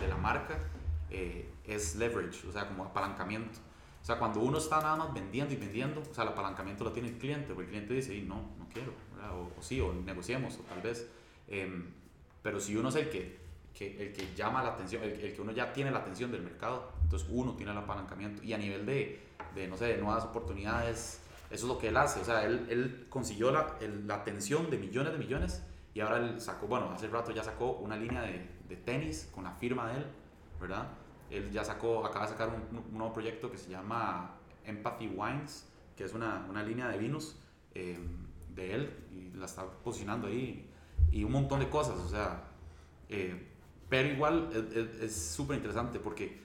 de la marca, eh, es leverage, o sea, como apalancamiento. O sea, cuando uno está nada más vendiendo y vendiendo, o sea, el apalancamiento lo tiene el cliente, porque el cliente dice, "Y no, no quiero, o, o sí, o negociemos, o tal vez. Em, pero si uno es el que, que- el que llama la atención, el, el que uno ya tiene la atención del mercado, entonces uno tiene el apalancamiento. Y a nivel de, de no sé, de nuevas oportunidades, eso es lo que él hace. O sea, él, él consiguió la, el- la atención de millones de millones y ahora él sacó, bueno, hace rato ya sacó una línea de, de tenis con la firma de él, ¿verdad? Él ya sacó, acaba de sacar un, un nuevo proyecto que se llama Empathy Wines, que es una, una línea de vinos eh, de él y la está posicionando ahí y un montón de cosas, o sea, eh, pero igual es- súper interesante porque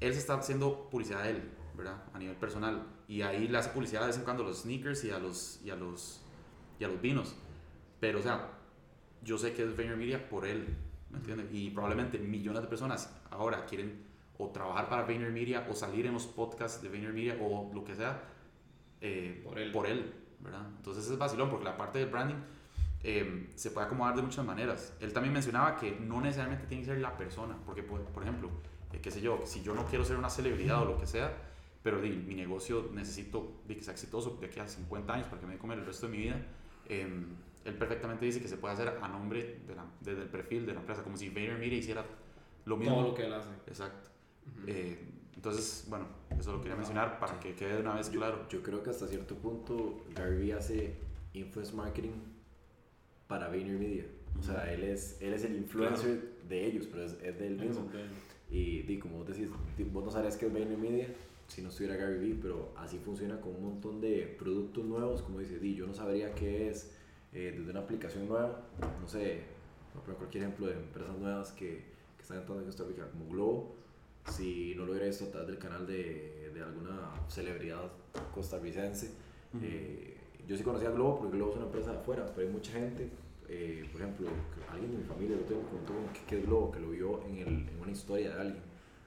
él se está haciendo publicidad de él, ¿verdad? A nivel personal. Y ahí le hace publicidad de vez en cuando a los sneakers y a los, y a los, y a los vinos. Pero, o sea, yo sé que es VaynerMedia por él, ¿me entiendes? Y probablemente millones de personas ahora quieren o trabajar para VaynerMedia o salir en los podcasts de VaynerMedia o lo que sea eh, Por él. por él, ¿verdad? Entonces es vacilón porque la parte del branding eh, se puede acomodar de muchas maneras. Él también mencionaba que no necesariamente tiene que ser la persona, porque por, por ejemplo, eh, qué sé yo, si yo no quiero ser una celebridad o lo que sea, pero di, mi negocio necesito di, que sea exitoso de aquí a 50 años para que me dé comer el resto de mi vida, eh, él perfectamente dice que se puede hacer a nombre de la- desde el perfil de la empresa, como si VaynerMedia hiciera lo mismo. Todo lo que él hace. Exacto. Ujú. Eh, entonces, bueno, eso lo quería mencionar para que quede de una vez claro. Yo creo que hasta cierto punto Gary Vee hace influence marketing para VaynerMedia. O sea, él es, él es el influencer de ellos, pero es, es de él mismo. Y di, como vos decís, vos no sabrías qué es VaynerMedia si no estuviera Gary Vee, pero así funciona con un montón de productos nuevos. Como dice, di, yo no sabría qué es eh, desde una aplicación nueva, no sé, poner cualquier ejemplo de empresas nuevas que, que están entrando en Costa Rica, como Globo, si no lo hubiera visto a través del canal de, de alguna celebridad costarricense. Ujú. Eh, yo sí conocía a Globo porque Globo es una empresa de afuera, pero hay mucha gente, eh, por ejemplo, alguien de mi familia lo tengo, preguntó qué es Globo, que lo vio en, el, en una historia de alguien.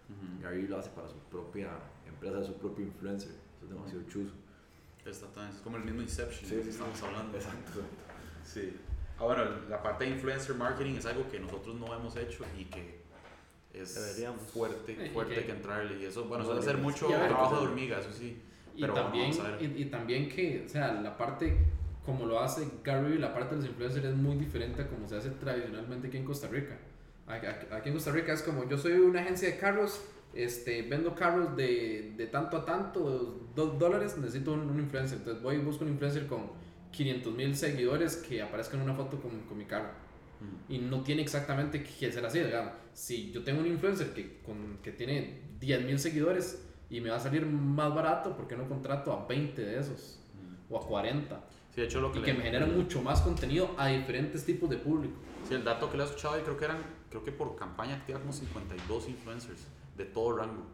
Ujú. Gary lo hace para su propia empresa, su propio influencer. Eso es demasiado chuzo. Exactamente, es como el mismo Inception Sí, que sí, estamos sí. hablando. Exacto. Sí. Ah, bueno, la parte de influencer marketing es algo que nosotros no hemos hecho y que es Deberíamos. fuerte, fuerte que- que entrarle. Y eso, bueno, No suele ser mucho ver, trabajo pues, de hormiga, eso sí. Y Pero también, vamos a ver. y, y también que, o sea, la parte como lo hace Gary la parte de los influencers es muy diferente a como se hace tradicionalmente aquí en Costa Rica. Aquí, aquí- aquí en Costa Rica es como, yo soy una agencia de carros, este, vendo carros de, de tanto a tanto, dos dólares, necesito un, un influencer. Entonces voy y busco un influencer con 500 mil seguidores que aparezca en una foto con, con mi carro. Y no tiene exactamente que ser así, digamos. Si yo tengo un influencer que, con, que tiene 10 mil seguidores y me va a salir más barato, ¿por qué no contrato a 20 de esos? O a 40. Sí, de hecho lo que, Y le- que me generan mucho más contenido a diferentes tipos de público. Sí, el dato que le he escuchado, yo creo que eran, creo que por campaña activa como 52 influencers de todo rango.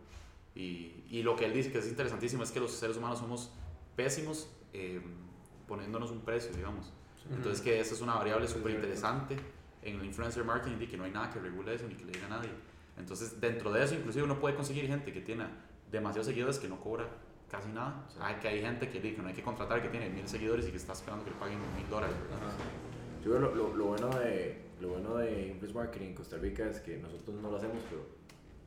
Y, y lo que él dice que es interesantísimo es que los seres humanos somos pésimos eh, poniéndonos un precio, digamos. Entonces que esa es una variable súper interesante en el influencer marketing y que no hay nada que regule eso ni que le diga a nadie. Entonces dentro de eso inclusive uno puede conseguir gente que tiene demasiados seguidores que no cobra casi nada. O sea, hay que hay gente que, que no hay que contratar que tiene mil seguidores y que está esperando que le paguen mil dólares. Yo creo lo, lo, lo bueno de lo bueno de influence marketing en Costa Rica es que nosotros no lo hacemos, pero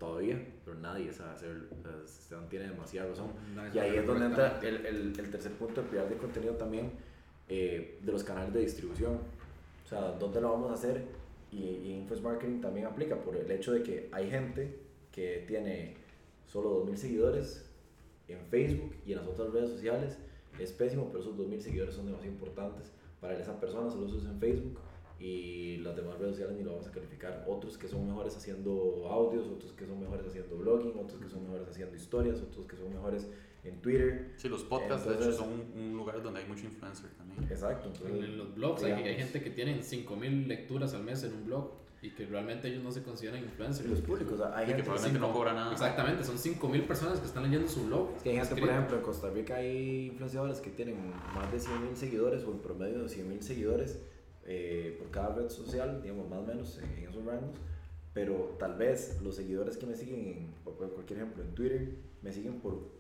todavía, pero nadie sabe hacerlo. O sea, tiene demasiada razón. Y ahí es donde entra el, el, el tercer punto del pilar de contenido también eh, de los canales de distribución. O sea, ¿dónde lo vamos a hacer? Y, y influence marketing también aplica por el hecho de que hay gente que tiene solo 2.000 seguidores en Facebook y en las otras redes sociales. Es pésimo, pero esos 2.000 seguidores son demasiado importantes para esa persona, solo usa en Facebook y las demás redes sociales ni lo vamos a calificar. Otros que son mejores haciendo audios, otros que son mejores haciendo blogging, otros que son mejores haciendo historias, otros que son mejores en Twitter. Sí, los podcasts de Entonces- hecho son un, un lugar donde hay mucho influencer también. Exacto. En, Entonces, en los blogs hay, hay digamos, gente que tienen 5000 lecturas al mes en un blog y que realmente ellos no se consideran influencers. los públicos, o sea, hay Y que gente probablemente no cinco- cobra nada. Exactamente, son 5000 personas que están leyendo su blog. Es que hay gente, por ejemplo, en Costa Rica hay influenciadores que tienen más de 100.000 seguidores o en promedio de 100.000 seguidores eh, por cada red social, digamos, más o menos en, en esos rangos. Pero tal vez los seguidores que me siguen, en, por cualquier ejemplo, en Twitter, me siguen por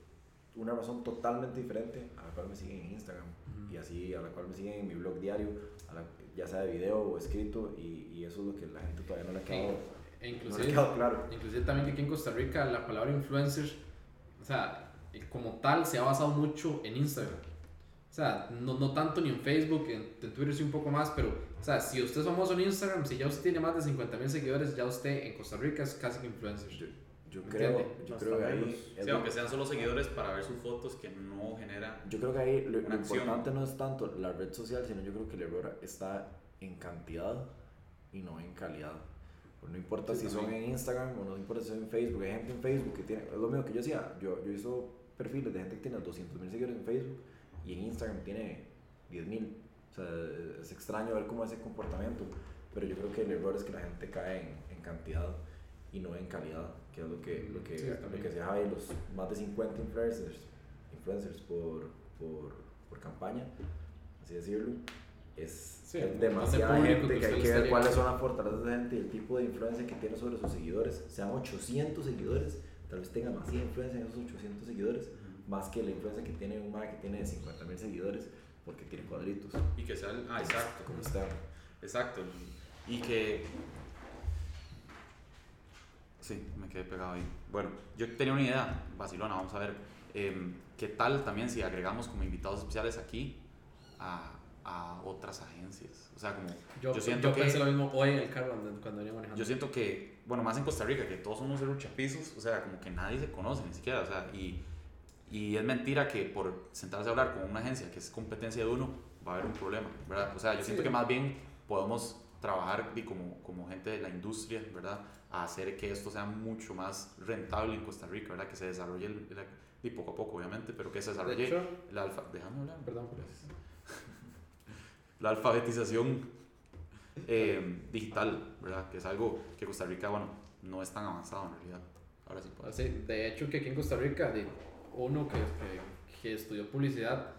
una razón totalmente diferente a la cual me siguen en Instagram. Y así, a la cual me siguen en mi blog diario, a la- ya sea de video o escrito. Y, y eso es lo que la gente todavía no le ha quedado, E no le ha inclusive, quedado claro. inclusive también que aquí en Costa Rica la palabra influencer, o sea, como tal se ha basado mucho en Instagram. O sea, no, no tanto ni en Facebook, en, en Twitter sí un poco más, pero, o sea, si usted es famoso en Instagram, si ya usted tiene más de 50 mil seguidores, ya usted en Costa Rica es casi que influencer. Yo ¿Me creo, entiende? yo creo que ahí... Sí, aunque sean solo seguidores para ver sus fotos que no genera. Yo creo que ahí lo, lo importante no es tanto la red social, sino yo creo que el error está en cantidad y no en calidad. Pues no importa Sí, si son también. en Instagram o no importa si son en Facebook. Hay gente en Facebook que tiene, es lo mismo que yo decía, yo, yo hizo perfiles de gente que tiene 200 mil seguidores en Facebook y en Instagram tiene 10 mil. O sea, es extraño ver cómo es ese comportamiento, pero yo creo que el error es que la gente cae en, en cantidad y no en calidad, que es lo que, lo que, Sí, lo que decía Javi, los más de 50 influencers, influencers por, por, por campaña, así decirlo, es, Sí, es demasiada gente que que hay que ver cuáles son las fortalezas de gente y el tipo de influencia que tiene sobre sus seguidores, sean 800 seguidores, tal vez tenga más influencia en esos 800 seguidores, más que la influencia que tiene un que tiene 50 mil seguidores, porque tiene cuadritos, Y que sea. el- Ah, exacto. como está. Exacto. Y que. Sí, me quedé pegado ahí. Bueno, yo tenía una idea, Barcelona, vamos a ver. em, ¿Qué tal también si agregamos como invitados especiales aquí a, a otras agencias? O sea, como. Yo, Yo siento yo que- pensé lo mismo hoy en el carro cuando, venía manejando. Yo siento que, bueno, más en Costa Rica, que todos somos luchapisos, o sea, como que nadie se conoce ni siquiera, o sea, y, y es mentira que por sentarse a hablar con una agencia que es competencia de uno, va a haber un problema, ¿verdad? O sea, yo siento Sí. que más bien podemos trabajar y como, como gente de la industria, ¿verdad? A hacer que esto sea mucho más rentable en Costa Rica, ¿verdad? Que se desarrolle, el, el- y poco a poco, obviamente, pero que se de desarrolle hecho, el alfa... Déjame hablar. perdón, la alfabetización eh, digital, ¿verdad? Que es algo que Costa Rica, bueno, no es tan avanzado en realidad. Ahora sí puedo. Sí, de hecho que aquí en Costa Rica, de uno que, que, que estudió publicidad,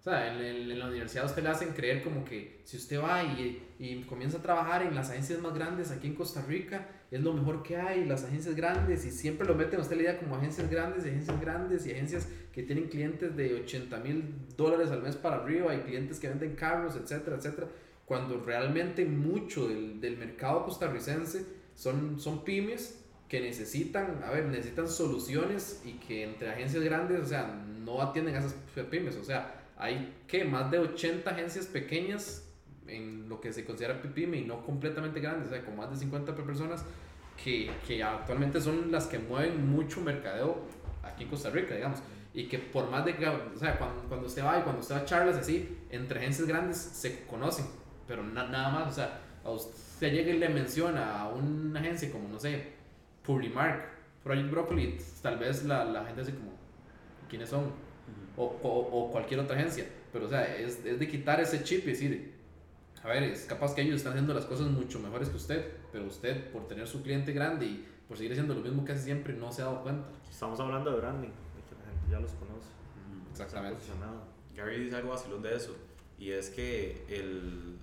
o sea, en, en- en la universidad usted le hacen creer como que si usted va y, y comienza a trabajar en las agencias más grandes aquí en Costa Rica, es lo mejor que hay, las agencias grandes, y siempre lo meten a usted la idea como agencias grandes, y agencias grandes, y agencias que tienen clientes de 80 mil dólares al mes para arriba, y clientes que venden carros, etcétera, etcétera, cuando realmente mucho del, del mercado costarricense son, son pymes que necesitan, a ver, necesitan soluciones y que entre agencias grandes, o sea, no atienden a esas pymes, o sea, hay que más de 80 agencias pequeñas en lo que se considera pyme y no completamente grandes, o sea, con más de 50 personas, que, que actualmente son las que mueven mucho mercadeo aquí en Costa Rica, digamos. Y que por más de que, o sea, cuando, cuando usted va y cuando usted va a charlas así, entre agencias grandes se conocen, pero nada más, o sea, a usted llega y le menciona a una agencia como, no sé, Publimark, Project Broccoli, tal vez la, la gente así como, ¿quiénes son? o, o, o, cualquier otra agencia. Pero, o sea, es, es, de quitar ese chip y decir, a ver, es capaz que ellos están haciendo las cosas mucho mejores que usted, pero usted, por tener su cliente grande y por seguir haciendo lo mismo que hace siempre, no se ha dado cuenta. Estamos hablando de branding, de que la gente ya los conoce. Exactamente. Gary dice algo vacilón de eso, y es que el...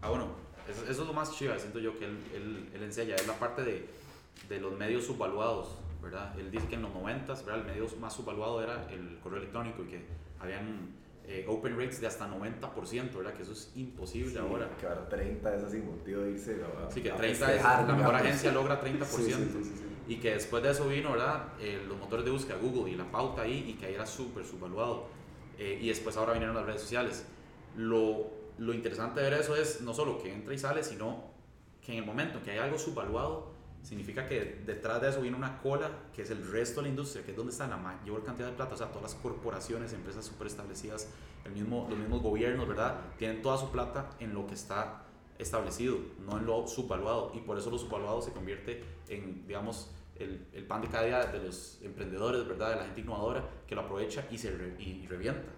Ah, bueno, eso, eso es lo más chido, siento yo, que él, él, él enseña, es la parte de, de los medios subvaluados ¿verdad? Él dice que en los 90 ¿verdad? el medio más subvaluado era el correo electrónico y que habían eh, open rates de hasta 90%, ¿verdad? Que eso es imposible sí, ahora. Que ahora 30 es así motivo de irse. ¿verdad? Sí, que 30 es la mejor agencia logra 30%. Sí, sí, y que después de eso vino, ¿verdad? Eh, los motores de búsqueda, Google y la pauta ahí, y que ahí era súper subvaluado. Eh, y después ahora vinieron las redes sociales. Lo, lo interesante de ver eso es no solo que entra y sale, sino que en el momento que hay algo subvaluado, significa que detrás de eso viene una cola que es el resto de la industria, que es donde está la mayor cantidad de plata, o sea, todas las corporaciones, empresas súper establecidas, el mismo, los mismos gobiernos, ¿verdad? Tienen toda su plata en lo que está establecido, no en lo subvaluado, y por eso lo subvaluado se convierte en, digamos, el, el pan de cada día de los emprendedores, ¿verdad? De la gente innovadora que lo aprovecha y se y revienta.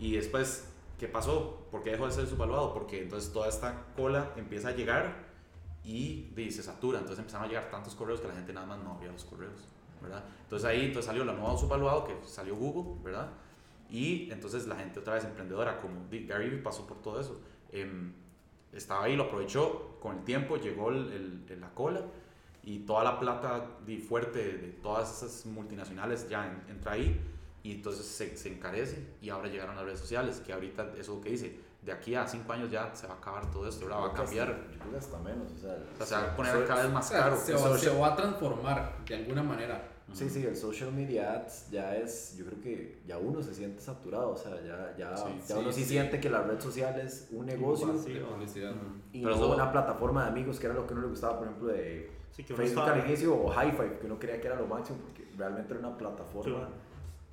Y después, ¿qué pasó? ¿Por qué dejó de ser subvaluado? Porque entonces toda esta cola empieza a llegar y, y, se satura, entonces empezaron a llegar tantos correos que la gente nada más no abría los correos, ¿verdad? Entonces ahí entonces salió la nueva subvaluado que salió Google, ¿verdad? Y entonces la gente otra vez emprendedora, como Gary Vee pasó por todo eso, eh, estaba ahí, lo aprovechó, con el tiempo llegó el, el, la cola y toda la plata fuerte de todas esas multinacionales ya en, entra ahí y entonces se, se encarece y ahora llegaron las redes sociales, que ahorita eso que dice, de aquí a cinco años ya se va a acabar todo esto, ¿verdad? va a cambiar. Hasta, yo creo que hasta menos, o sea, o sea se va a poner cada vez más caro. Se, va, se va a transformar de alguna manera. Sí, sí, el social media ads ya es, yo creo que ya uno se siente saturado, o sea, ya, ya, sí, ya uno sí, sí, siente que la red social es un negocio publicidad. y Pero no eso, una plataforma de amigos, que era lo que uno le gustaba, por ejemplo, de Facebook al inicio o High Five, que uno creía que era lo máximo, porque realmente era una plataforma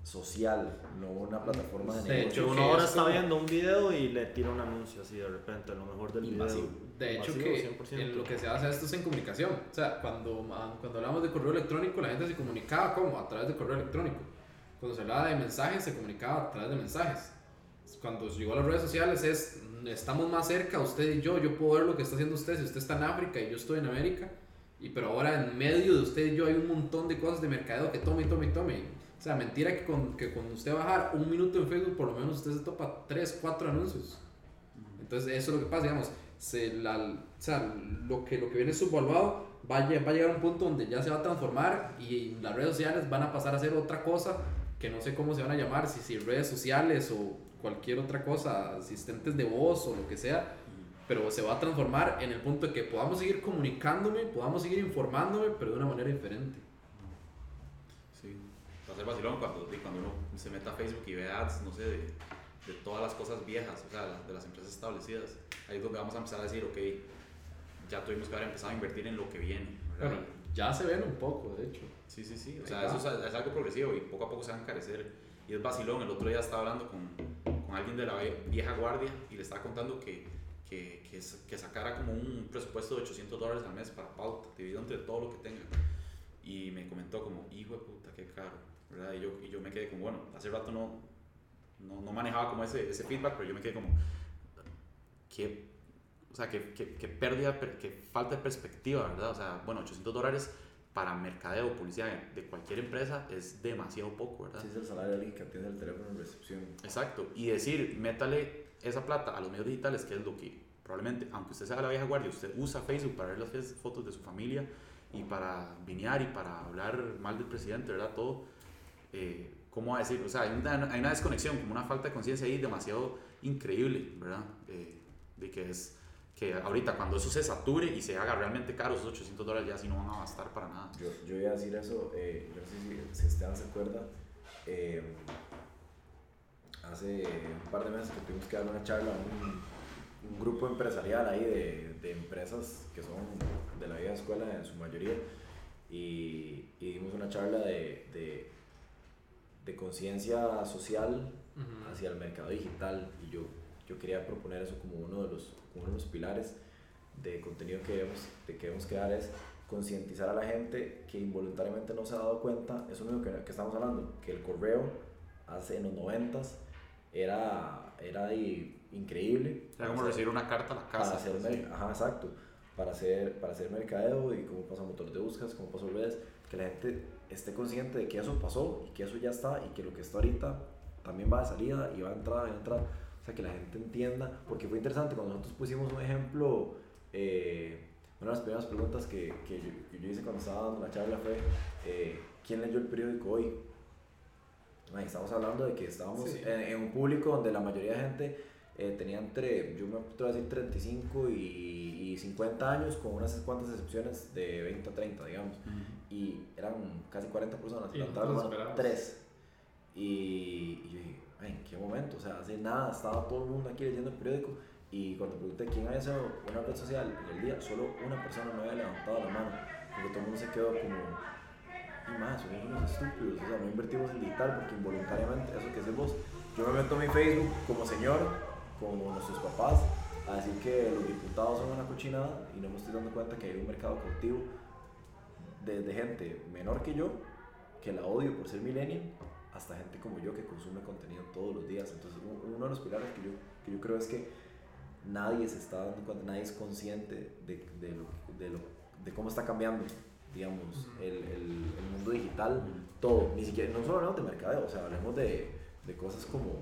social, no una plataforma de, de negocio. hecho, uno ahora está viendo un video y le tira un anuncio así de repente, lo mejor del Invasivo. video. De hecho, que en lo que se hace esto es en comunicación. O sea, cuando, cuando hablamos de correo electrónico, la gente se comunicaba como a través de correo electrónico. Cuando se hablaba de mensajes, se comunicaba a través de mensajes. Cuando llegó a las redes sociales es, estamos más cerca, usted y yo, yo puedo ver lo que está haciendo usted, si usted está en África y yo estoy en América, y pero ahora en medio de usted y yo hay un montón de cosas de mercadeo que tome y tome y tome. O sea, mentira que, con, que cuando usted bajar un minuto en Facebook, por lo menos usted se topa 3, 4 anuncios. Entonces, eso es lo que pasa, digamos. Se la, o sea, lo que, lo que viene subvaluado va a, va a llegar a un punto donde ya se va a transformar y las redes sociales van a pasar a ser otra cosa que no sé cómo se van a llamar, si, si redes sociales o cualquier otra cosa, asistentes de voz o lo que sea, pero se va a transformar en el punto de que podamos seguir comunicándome, podamos seguir informándome, pero de una manera diferente. Ser vacilón cuando, cuando uno se meta a Facebook y ve ads, no sé, de, de todas las cosas viejas, o sea, de las empresas establecidas. Ahí es donde vamos a empezar a decir, ok, ya tuvimos que haber empezado a invertir en lo que viene. ¿verdad? Bueno, ya se ven un poco, de hecho. Sí, sí, sí. O sea, eso es, es, algo progresivo y poco a poco se va a encarecer. Y es vacilón. El otro día estaba hablando con, con alguien de la vieja guardia y le estaba contando que, que, que, que sacara como un presupuesto de 800 dólares al mes para pauta, dividido entre todo lo que tenga. Y me comentó como, hijo de puta, qué caro. ¿Verdad? Y, yo, y yo me quedé como, bueno, hace rato no, no, no manejaba como ese, ese feedback, pero yo me quedé como, qué, o sea, qué, qué, qué pérdida, qué falta de perspectiva, ¿verdad? O sea, bueno, 800 dólares para mercadeo, publicidad de cualquier empresa es demasiado poco, ¿verdad? Sí, es el salario de alguien que atiende el teléfono en recepción. Exacto, y decir, métale esa plata a los medios digitales, que es lo que probablemente, aunque usted sea la vieja guardia, usted usa Facebook para ver las fotos de su familia y para vinear y para hablar mal del presidente, ¿verdad? Todo, eh, ¿cómo va a decir? O sea, hay una, hay una desconexión, como una falta de conciencia ahí demasiado increíble, ¿verdad? Eh, de que es que ahorita cuando eso se sature y se haga realmente caro, esos 800 dólares ya sí no van a bastar para nada. Yo, yo iba a decir eso, eh, no sé si, si Esteban se acuerda, eh, hace un par de meses que tuvimos que dar una charla un, un grupo empresarial ahí de, de, empresas que son de la vieja escuela en su mayoría y, y dimos una charla de, de, de conciencia social hacia el mercado digital y yo, yo quería proponer eso como uno de los, uno de los pilares de contenido que debemos, de que debemos crear es concientizar a la gente que involuntariamente no se ha dado cuenta, eso mismo que, que estamos hablando, que el correo hace en los noventas era, era increíble. Era como recibir una carta a la casa. Para hacer, Ajá, exacto. Para hacer, para hacer mercadeo y cómo pasa motor de búsquedas, cómo pasó redes, que la gente esté consciente de que eso pasó y que eso ya está y que lo que está ahorita también va de salida y va a entrar, va a entrar. O sea, que la gente entienda, porque fue interesante cuando nosotros pusimos un ejemplo, eh, una de las primeras preguntas que, que, yo, hice cuando estaba dando la charla fue, eh, ¿quién leyó el periódico hoy? estamos hablando de que estábamos en, un público donde la mayoría de gente eh, tenía entre, yo me atrevo a decir 35 y, y, 50 años, con unas cuantas excepciones de 20 a 30, digamos. Y eran casi 40 personas, y tres. Y, yo dije, ¿en qué momento? O sea, hace nada, estaba todo el mundo aquí leyendo el periódico. Y cuando pregunté quién había sido una red social en el día, solo una persona me había levantado la mano. Porque todo el mundo se quedó como, y más, somos unos estúpidos, o sea, no invertimos en digital porque involuntariamente, eso que hacemos, yo me meto en mi Facebook como señor, como nuestros papás, a decir que los diputados son una cochinada y no me estoy dando cuenta que hay un mercado cautivo desde gente menor que yo, que la odio por ser millennial, hasta gente como yo que consume contenido todos los días. Entonces, uno de los pilares que yo, que yo creo es que nadie se está dando cuenta, nadie es consciente de, de, lo, de, lo, de cómo está cambiando digamos, el, el, el, mundo digital, todo, ni siquiera, no solo hablamos de mercadeo, o sea, hablemos de, de cosas como,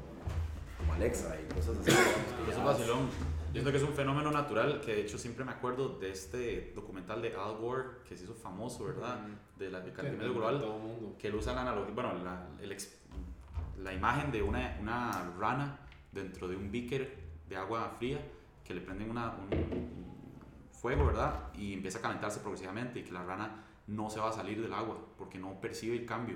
como, Alexa y cosas así. Eso es vacilón. Yo siento que es un fenómeno natural que de hecho siempre me acuerdo de este documental de Al Gore que se hizo famoso, ¿verdad? De la de calentamiento global, que él usa la analogía, bueno, la, el la imagen de una, una rana dentro de un beaker de agua fría que le prenden una, un, fuego, ¿verdad? Y empieza a calentarse progresivamente y que la rana no se va a salir del agua porque no percibe el cambio,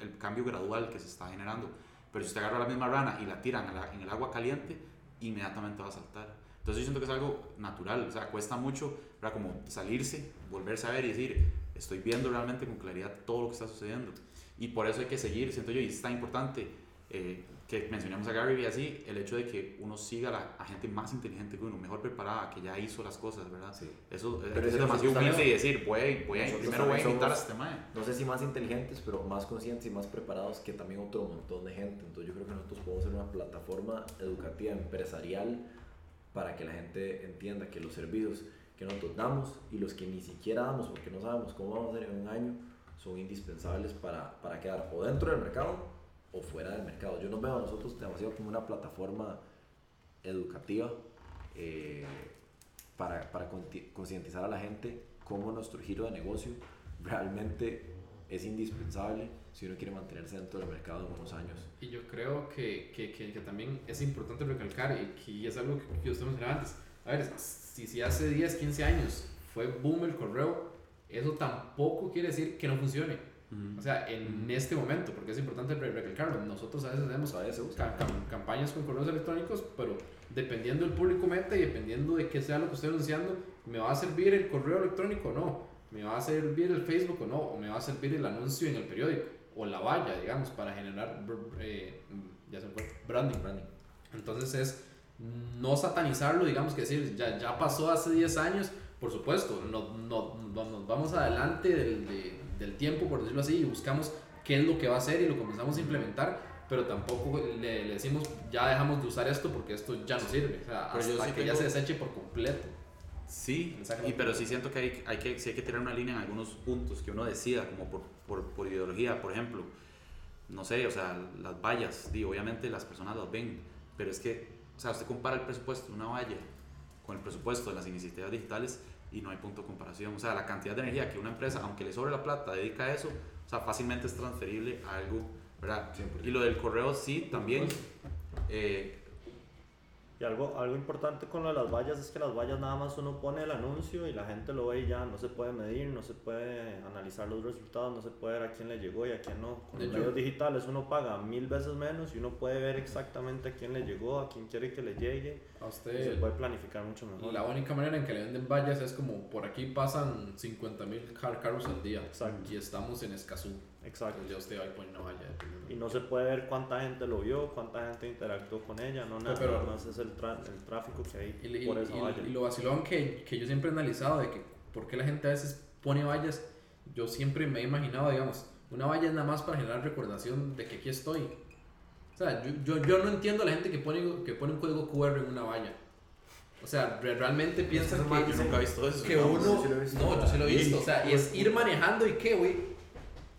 el cambio gradual que se está generando. Pero si usted agarra la misma rana y la tira en, el agua caliente, inmediatamente va a saltar. Entonces yo siento que es algo natural, o sea, cuesta mucho, ¿verdad? Como salirse, volverse a ver y decir, estoy viendo realmente con claridad todo lo que está sucediendo. Y por eso hay que seguir, siento yo, y es tan importante eh, que mencionamos a Gary y así, el hecho de que uno siga la, a gente más inteligente que uno, mejor preparada, que ya hizo las cosas, ¿verdad? Sí. Eso, pero es demasiado humilde y decir, voy, voy a, primero voy a invitar a este mae. No sé si más inteligentes, pero más conscientes y más preparados que también otro montón de gente. Entonces yo creo que nosotros podemos ser una plataforma educativa empresarial para que la gente entienda que los servicios que nosotros damos y los que ni siquiera damos porque no sabemos cómo vamos a hacer en un año son indispensables para, para quedar o dentro del mercado o fuera del mercado. Yo nos veo a nosotros demasiado como una plataforma educativa eh, para, para concientizar a la gente cómo nuestro giro de negocio realmente es indispensable si uno quiere mantenerse dentro del mercado en unos años. Y yo creo que, que, que, también es importante recalcar, y que es algo que yo estoy mencionando antes, a ver, si, si hace 10, 15 años fue boom el correo, eso tampoco quiere decir que no funcione o sea, en este momento, porque es importante recalcarlo, nosotros a veces hacemos a veces campañas con correos electrónicos, pero dependiendo del público meta y dependiendo de qué sea lo que estoy anunciando, ¿me va a servir el correo electrónico o no? ¿Me va a servir el Facebook o no? ¿O me va a servir el anuncio en el periódico? O la valla, digamos, para generar eh, ya se branding. branding. Entonces es no satanizarlo, digamos que decir, ya, ya pasó hace 10 años, por supuesto, no, no, nos vamos adelante del, de, del tiempo, por decirlo así, y buscamos qué es lo que va a hacer y lo comenzamos a implementar, pero tampoco le, decimos ya dejamos de usar esto porque esto ya no sirve, o sea, hasta que ya se deseche por completo. Sí, y, pero sí siento que hay, hay que sí hay que tirar una línea en algunos puntos que uno decida, como por, por, por ideología, por ejemplo, no sé, o sea, las vallas, digo, obviamente las personas las ven, pero es que, o sea, usted compara el presupuesto de una valla con el presupuesto de las iniciativas digitales y no hay punto de comparación. O sea, la cantidad de energía que una empresa, aunque le sobre la plata, dedica a eso, o sea, fácilmente es transferible a algo, ¿verdad? Y lo del correo sí, también. Eh, Y algo, algo importante con lo de las vallas es que las vallas nada más uno pone el anuncio y la gente lo ve y ya no se puede medir, no se puede analizar los resultados, no se puede ver a quién le llegó y a quién no. Con los medios digitales uno paga mil veces menos y uno puede ver exactamente a quién le llegó, a quién quiere que le llegue A y se usted. puede planificar mucho mejor. La única manera en que le venden vallas es como por aquí pasan 50 mil car carros al día Exacto. y estamos en Escazú. Exacto. Entonces ya usted va y dependiendo. Y no se puede ver cuánta gente lo vio, cuánta gente interactuó con ella, no nada, Pero- nada más es el, tra- el tráfico que hay Y, y- por esa y- valla. y lo vacilón que, que yo siempre he analizado de que por qué la gente a veces pone vallas, yo siempre me he imaginado, digamos, una valla es nada más para generar recordación de que aquí estoy. O sea, yo, yo, yo no entiendo a la gente que pone, que pone un código QR en una valla. O sea, re- realmente piensan que, Yo nunca he visto eso. que uno... yo sí lo he visto. No, yo sí lo he Y- visto. O sea, y es ir manejando y qué, güey.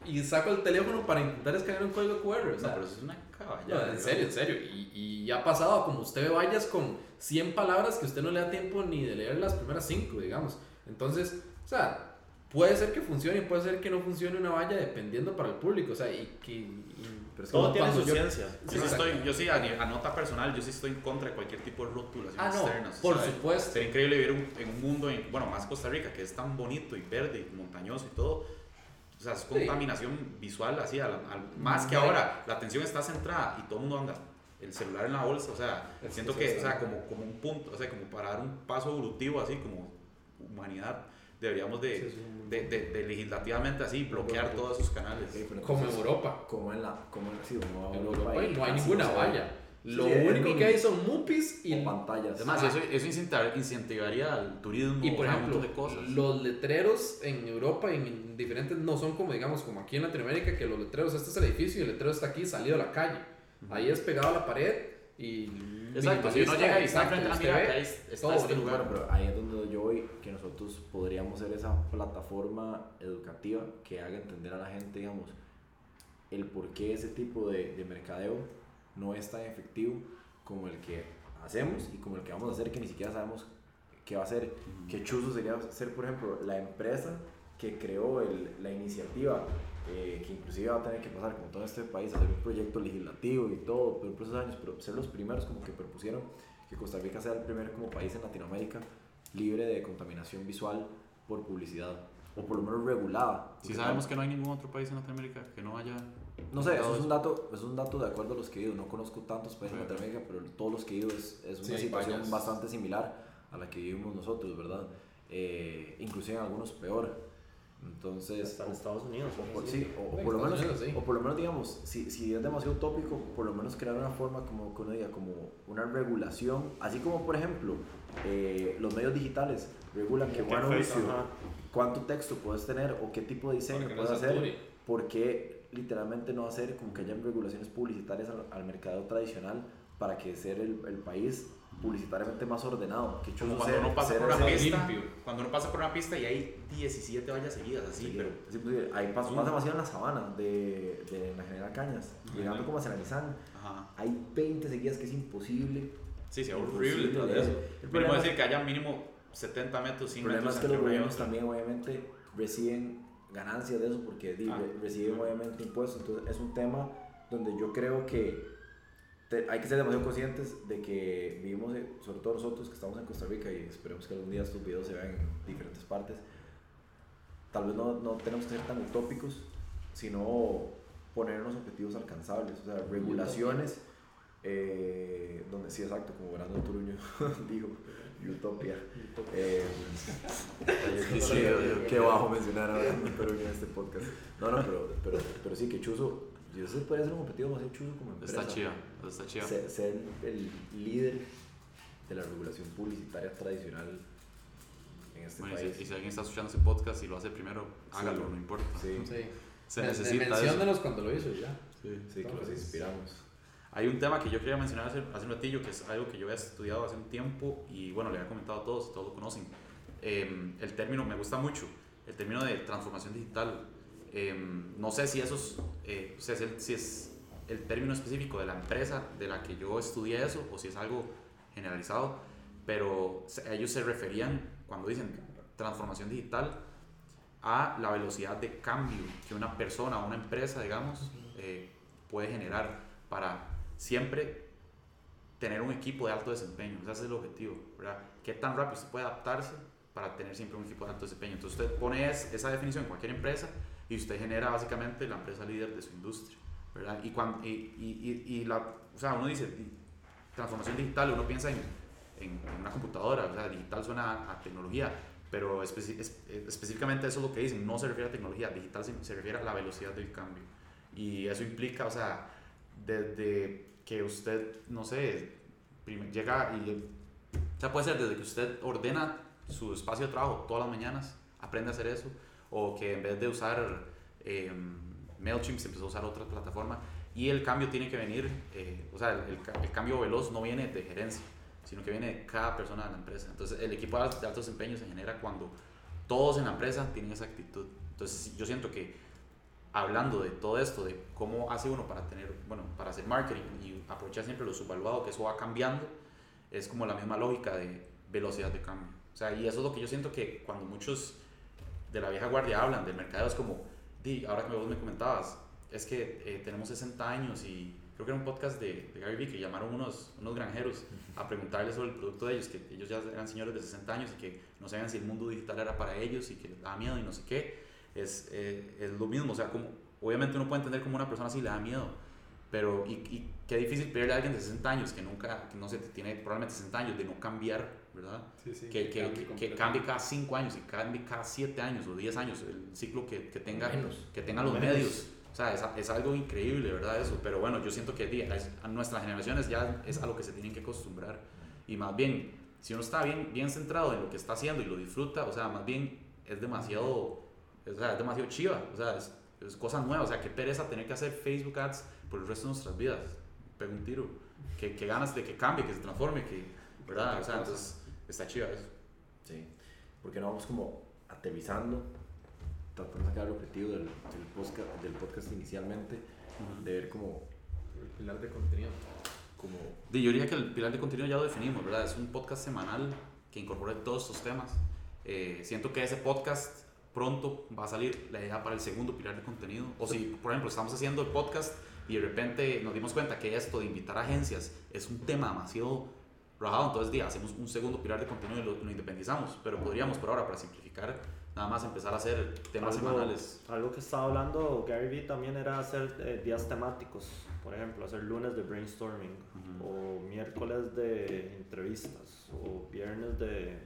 Y saco el teléfono para intentar escanear un código QR. O No, sea, pero eso es una caballa. no, en serio, en serio. Y, y ha pasado, como usted ve vallas con 100 palabras que usted no le da tiempo ni de leer las primeras 5, digamos. Entonces, o sea, puede ser que funcione y puede ser que no funcione una valla dependiendo para el público. O sea, y que... y- Pero es que Todo como tiene su yo- ciencia. Yo sí, estoy, yo sí, a, nota personal, yo sí estoy en contra de cualquier tipo de rotulación Ah, no, externa. por ¿sabe? supuesto. Sería increíble vivir un- en un mundo, en- bueno, más Costa Rica, que es tan bonito y verde y montañoso y todo. O sea, es contaminación visual así, al- al- más que ahora, la atención está centrada y todo el mundo anda el celular en la bolsa, o sea, Es- siento que, o sea, como, como un punto, o sea, como para dar un paso evolutivo así, como humanidad, deberíamos de, Sí, sí. de, de- de legislativamente así bloquear todos esos canales. Como en entonces, Europa. Como en la. Como en, sí, como En Europa Europa y no hay ninguna valla. Lo Sí, único que hay son mupis y, pantallas. Es más, Ah. eso, eso incentivar- incentivaría al turismo, y por ejemplo, un montón de cosas. los letreros en Europa en, en diferentes no son como digamos como aquí en Latinoamérica que los letreros, este es el edificio y el letrero está aquí salido a la calle. Ahí es pegado a la pared y Exacto, si uno llega y está enfrente de la mira, ve está todo este lugar. Bueno, pero ahí es donde yo voy, que nosotros podríamos ser esa plataforma educativa que haga entender a la gente, digamos, el por qué ese tipo de, de mercadeo no es tan efectivo como el que hacemos y como el que vamos a hacer, que ni siquiera sabemos qué va a ser. Qué chuzo sería ser, por ejemplo, la empresa que creó el- la iniciativa, eh, que inclusive va a tener que pasar como todo este país, hacer un proyecto legislativo y todo, pero por esos años, pero ser los primeros como que propusieron que Costa Rica sea el primer como país en Latinoamérica libre de contaminación visual por publicidad, o por lo menos regulada. Si sabemos que no hay ningún otro país en Latinoamérica que no haya... no sé, eso es un dato, es un dato de acuerdo a los que he ido. No conozco tantos países en Ok. Latinoamérica, pero todos los que he ido es, es una Sí, situación bastante similar a la que vivimos nosotros, ¿verdad? Eh, inclusive en algunos peor. Entonces, Está en Estados Unidos. o, por, sí, o, o por lo menos, Unidos, sí. o por lo menos digamos, si, si es demasiado utópico, por lo menos crear una forma como que uno diga, como una regulación, así como por ejemplo eh, los medios digitales regulan Como que ajá. cuánto texto puedes tener o qué tipo de diseño puedes hacer, porque literalmente no hacer como que hayan regulaciones publicitarias al, al mercado tradicional para que ser el, el país publicitariamente más ordenado. Que cuando ser- uno pasa ser por una pista, limpio. cuando uno pasa por una pista y hay 17 vallas seguidas así, Sí, pero... sí, pues, ahí pasa, Mm. pasa demasiado en la sabana de, de la General Cañas, llegando como hacia la Nissan. Ajá. Hay 20 seguidas que es imposible. Sí, sí, horrible eso. El problema- decir que haya mínimo 70 metros, 100 El problema metros es que los gobiernos también obviamente reciben ganancias de eso porque di, Ah. re- reciben obviamente impuestos. Entonces es un tema donde yo creo que te- hay que ser demasiado conscientes de que vivimos, eh, sobre todo nosotros que estamos en Costa Rica y esperemos que algún día estos videos se vean en diferentes partes. Tal vez no, no tenemos que ser tan utópicos, sino ponernos objetivos alcanzables, o sea, regulaciones. eh, donde sí, exacto, como Brandon Turuño dijo, utopia. Eh, Sí, sí, qué, bajo mencionar a Brandon Turuño en este podcast. No, no, pero, pero, pero sí, que Chuzo, yo sé puede ser un objetivo demasiado Chuzo como empresa. Está chida, está chida. Ser, ser el líder de la regulación publicitaria tradicional en este Bueno, y si, país. y si alguien está escuchando ese podcast y lo hace primero, hágalo, no importa. Sí, Sí. Se necesita eso. Menciónelos cuando lo hizo y ya. Sí. sí, que nos inspiramos. Hay un tema que yo quería mencionar hace, hace un ratillo, que es algo que yo había estudiado hace un tiempo y bueno, le había comentado a todos, todos lo conocen. Eh, el término me gusta mucho, el término de transformación digital. Eh, no sé si eso es, eh, si es, si es el término específico de la empresa de la que yo estudié eso o si es algo generalizado, pero ellos se referían cuando dicen transformación digital a la velocidad de cambio que una persona o una empresa, digamos, eh, puede generar para siempre tener un equipo de alto desempeño. Ese es el objetivo, ¿verdad? ¿Qué tan rápido usted puede adaptarse para tener siempre un equipo de alto desempeño? Entonces usted pone esa definición en cualquier empresa y usted genera básicamente la empresa líder de su industria, ¿verdad? Y, cuando, y, y, y la, o sea, uno dice transformación digital, uno piensa en, en, una computadora, o sea, digital suena a, tecnología, pero específicamente eso es lo que dicen, no se refiere a tecnología, digital se, se refiere a la velocidad del cambio. Y eso implica, o sea, desde que usted, no sé, llega y, o sea, puede ser desde que usted ordena su espacio de trabajo todas las mañanas, aprende a hacer eso, o que en vez de usar eh, MailChimp se empezó a usar otra plataforma y el cambio tiene que venir, eh, o sea, el, el, cambio veloz no viene de gerencia, sino que viene de cada persona de la empresa. Entonces, el equipo de alto desempeño se genera cuando todos en la empresa tienen esa actitud. Entonces, yo siento que hablando de todo esto, de cómo hace uno para tener, bueno, para hacer marketing y aprovechar siempre lo subvaluado, que eso va cambiando, es como la misma lógica de velocidad de cambio. O sea, y eso es lo que yo siento que cuando muchos de la vieja guardia hablan del mercado, es como, di, ahora que vos me comentabas, es que eh, tenemos 60 años y creo que era un podcast de, de Gary Vee que llamaron unos, unos granjeros a preguntarles sobre el producto de ellos, que ellos ya eran señores de 60 años y que no sabían si el mundo digital era para ellos y que les daba miedo y no sé qué. Es, eh, es lo mismo, o sea, como, obviamente uno puede entender como una persona así le da miedo, pero y, y qué difícil pedirle a alguien de 60 años que nunca, que no sé, tiene probablemente 60 años de no cambiar, ¿verdad? Sí, sí, que, que, que, que, cambie cada 5 años y cambie cada 7 años o 10 años, el ciclo que, que tenga, que tenga los medios. O sea, es, es, algo increíble, ¿verdad? Eso, pero bueno, yo siento que a nuestras generaciones ya es a lo que se tienen que acostumbrar. Y más bien, si uno está bien, bien centrado en lo que está haciendo y lo disfruta, o sea, más bien es demasiado, o sea, es demasiado chiva, o sea, es, es cosa nueva, o sea, qué pereza tener que hacer Facebook Ads por el resto de nuestras vidas. Pega un tiro. Qué, qué ganas de que cambie, que se transforme, que, ¿verdad? O sea, entonces está chiva eso. Sí, porque no vamos como aterrizando tratando de sacar el objetivo del, del, podcast, del podcast inicialmente, uh -huh. de ver como el pilar de contenido. Como... yo diría que el pilar de contenido ya lo definimos, ¿verdad? Es un podcast semanal que incorpore todos estos temas. Eh, siento que ese podcast pronto va a salir la idea para el segundo pilar de contenido. O si, por ejemplo, estamos haciendo el podcast y de repente nos dimos cuenta que esto de invitar agencias es un tema demasiado rajado, entonces día, hacemos un segundo pilar de contenido y lo, lo independizamos. Pero podríamos por ahora, para simplificar, nada más empezar a hacer temas algo, semanales. Algo que estaba hablando Gary Vee también era hacer eh, días temáticos, por ejemplo, hacer lunes de brainstorming, uh -huh. o miércoles de entrevistas, o viernes de...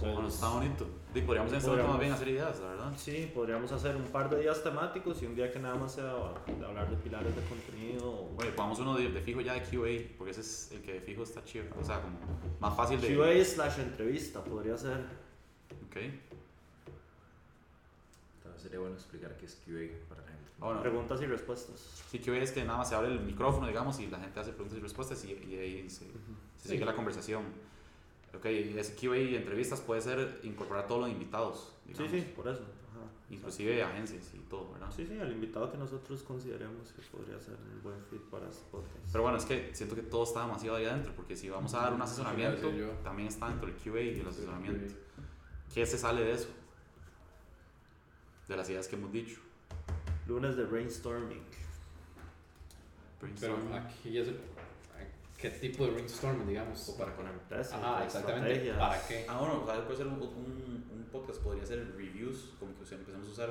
Bueno, está bonito. Y podríamos en este momento más bien hacer ideas, la verdad. Sí, podríamos hacer un par de días temáticos y un día que nada más sea de hablar de pilares de contenido. Oye, pongamos uno de, de, fijo ya de QA, porque ese es el que de fijo está chido. O sea, como más fácil de. QA slash entrevista podría ser. Ok. Entonces sería bueno explicar qué es QA para la gente. Bueno, preguntas y respuestas. Sí, QA es que nada más se abre el micrófono, digamos, y la gente hace preguntas y respuestas y, y ahí se, uh -huh. se sigue sí. la conversación. Ok, ese QA y entrevistas puede ser incorporar a todos los invitados. Digamos. Sí, sí, por eso. Ajá. Inclusive agencias y todo, ¿verdad? Sí, sí, el invitado que nosotros consideremos que podría ser un buen fit para podcast. Pero bueno, es que siento que todo está demasiado ahí adentro, porque si vamos a dar un asesoramiento, sí, también está dentro del QA y el asesoramiento. ¿Qué se sale de eso? De las ideas que hemos dicho. Lunes de brainstorming. brainstorming. Pero aquí ya se qué tipo de brainstorming, digamos. O para con empresas. Ajá, exactamente. ¿Para qué? Ah, bueno, o sea, puede ser un, un, un, podcast, podría ser reviews, como que empezamos a usar.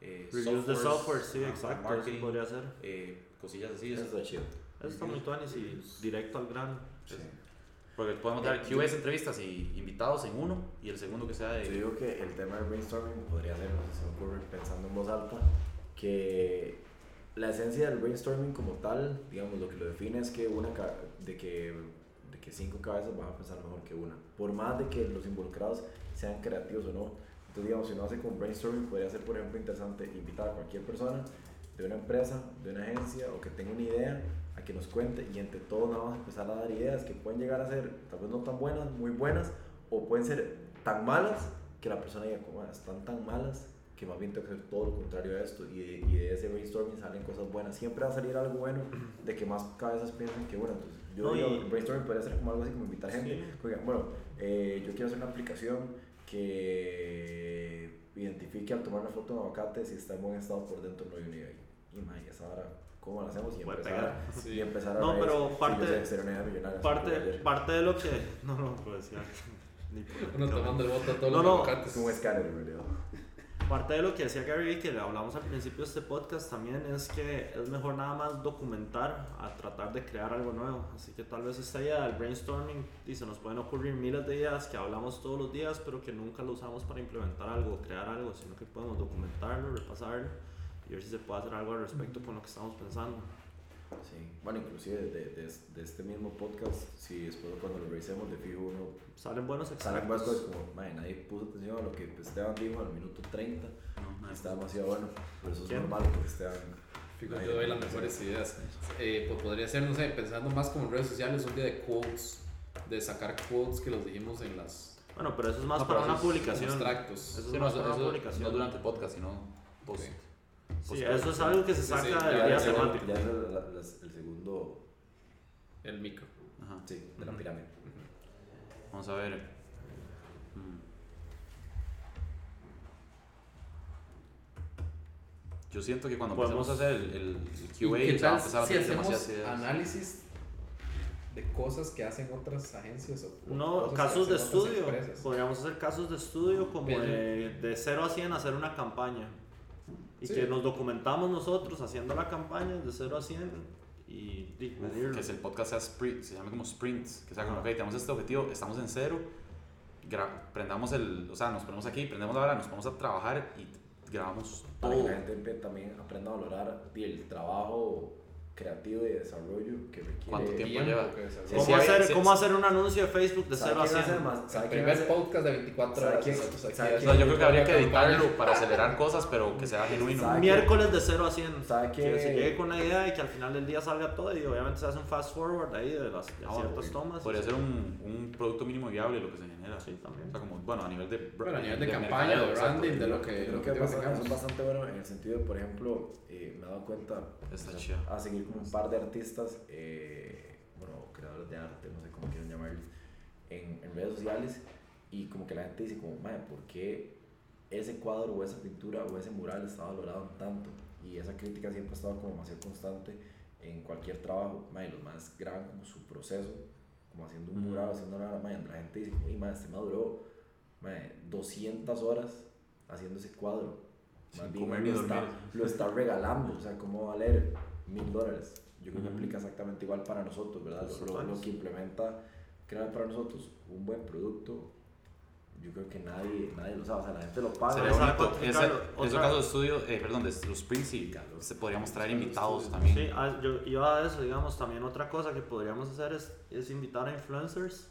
Eh, reviews de software, sí, ajá, exacto. Marketing, eso podría ser. Eh, cosillas así. Eso está chido. Eso está muy tuanis y directo al grano. Sí. Porque podemos dar QAs, entrevistas y invitados en uno y el segudo que sea de. Yo digo que el tema del brainstorming podría ser, no sé, se me ocurre pensando en voz alta, que la esencia del brainstorming como tal, digamos, lo que lo define es que una de que, de que cinco cabezas van a pensar mejor que una, por más de que los involucrados sean creativos o no. Entonces, digamos, si uno hace con brainstorming, podría ser, por ejemplo, interesante invitar a cualquier persona de una empresa, de una agencia o que tenga una idea a que nos cuente y entre todos nada más empezar a dar ideas que pueden llegar a ser tal vez no tan buenas, muy buenas o pueden ser tan malas que la persona diga como están tan malas que más bien tengo que hacer todo lo contrario a esto y de, y de ese brainstorming salen cosas buenas siempre va a salir algo bueno de que más cabezas piensen que bueno entonces yo No, digo y- brainstorming podría ser como algo así como invitar gente Sí. bueno eh, yo quiero hacer una aplicación que identifique al tomar una foto de un aguacate si está en buen estado por dentro no hay idea ahí y man, esa hora, ¿cómo lo hacemos? Y empezar, pegar. Sí. y empezar a No, pero Sí, parte- yo sé, Parte, parte de lo que. No, no, pues ya. ni por- Uno tomando el voto a todos No, los no. Es como un escáner, en realidad. Parte de lo que decía Gary que hablamos al principio de este podcast también, es que es mejor nada más documentar a tratar de crear algo nuevo. Así que tal vez esta idea del brainstorming, y se nos pueden ocurrir miles de ideas que hablamos todos los días, pero que nunca lo usamos para implementar algo, crear algo, sino que podemos documentarlo, repasarlo y ver si se puede hacer algo al respecto con lo que estamos pensando. Sí, bueno, inclusive de, de, de este mismo podcast, si después cuando lo revisemos de fijo uno Salen buenos salen extractos. cosas como, "Mae, nadie puso atención a lo que Esteban dijo al minuto 30, No, no, está demasiado bueno, pero eso es ¿Quién? normal porque Esteban... Fijo, yo doy las mejores ideas. Eh, pues podría ser, no sé, pensando más como en redes sociales, un día de quotes, de sacar quotes que los dijimos en las Bueno, pero eso es más No, para una publicación. extractos. Eso es Sí, no, más eso, para una publicación. no durante el podcast, sino post. Sí, post- eso es algo que se saca sí, del día temático. ya es el, la- las- el segundo, El micro. Ajá. sí, de la pirámide. Vamos a ver. Mm. Yo siento que cuando Podemos- empecemos a hacer el, el, el ¿Y QA, qué ya va a empezar a si demasiadas ideas. análisis de cosas que hacen otras agencias o No, casos de estudio. Podríamos hacer casos de estudio como de, de 0 a 100 hacer una campaña. Y Sí. que nos documentamos nosotros haciendo la campaña de 0 a 100 y, Uf, que es el podcast sea sprint, se llame como sprints, que sea como, ok, tenemos este objetivo, estamos en cero, gra- prendamos el, o sea, nos ponemos aquí, prendemos ahora, nos ponemos a trabajar y grabamos Para que todo. la gente también aprenda a valorar el trabajo creativo y de desarrollo que requiere. ¿Cuánto tiempo lleva? que Sí, ¿Cómo, sí, hacer, sí, ¿Cómo hacer un anuncio de Facebook de ¿Sabe 0 a quién hace 100? más? ¿Sabe El quién primer hace- podcast de 24 ¿Sabe horas. quién- sabe No, haciendo yo creo que habría que una campaña. editarlo para acelerar cosas, pero que sea genuino. ¿Sabe Miércoles de 0 a 100. ¿Sabe Que qué? se llegue con la idea y que al final del día salga todo y obviamente se hace un fast forward ahí de, las, de Ah, ciertas bueno, tomas. Podría ser un, un producto mínimo viable lo que se genera. Sí, también. O sea, como, bueno, a nivel de. Bueno, a nivel de campaña, mercadeo, de exacto. branding, de lo que, creo lo que que es bastante bueno en el sentido de, por ejemplo, eh, me he dado cuenta Está o sea, chido. a seguir como un par de artistas, eh, bueno, creadores de arte, no sé cómo quieren llamarlos, en, en redes sociales y como que la gente dice como, madre, ¿por qué ese cuadro o esa pintura o ese mural está valorado tanto? Y esa crítica siempre ha estado como demasiado constante en cualquier trabajo, madre, los más graban como su proceso, como haciendo un mural, haciendo una, madre, la gente dice, uy, madre, este maduró, madre, 200 horas haciendo ese cuadro. Más bien, lo está- lo está regalando, o sea, ¿cómo va a valer mil dólares? Yo creo que aplica exactamente igual para nosotros, ¿verdad? Lo- Lo, lo que implementa, crea para nosotros un buen producto, yo creo que nadie, nadie lo sabe, o sea, la gente lo paga. Ese, ese otra- caso de estudio, eh, perdón, de los sprints y se podríamos traer invitados también. Sí, ah, yo iba a eso, digamos, también otra cosa que podríamos hacer es, es invitar a influencers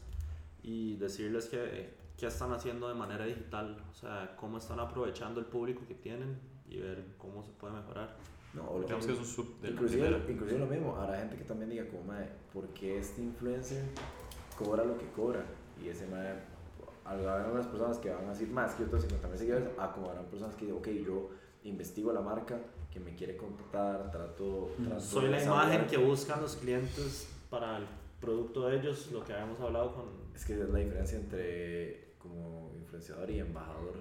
y decirles que, qué están haciendo de manera digital, o sea, cómo están aprovechando el público que tienen y ver cómo se puede mejorar. No, o lo Digamos que mismo. es un sub de la inclusive, primera. inclusive lo mismo, habrá gente que también diga como, mae, ¿por qué este influencer cobra lo que cobra? Y ese mae, habrá algunas personas que van a decir, más que yo tengo 50 mil seguidores, ah, como habrán personas que dicen, ok, yo investigo la marca que me quiere contactar, trato, Mm. trato Soy la imagen que buscan los clientes para el producto de ellos, lo que habíamos hablado con... Es que es la diferencia entre como influenciador y embajador.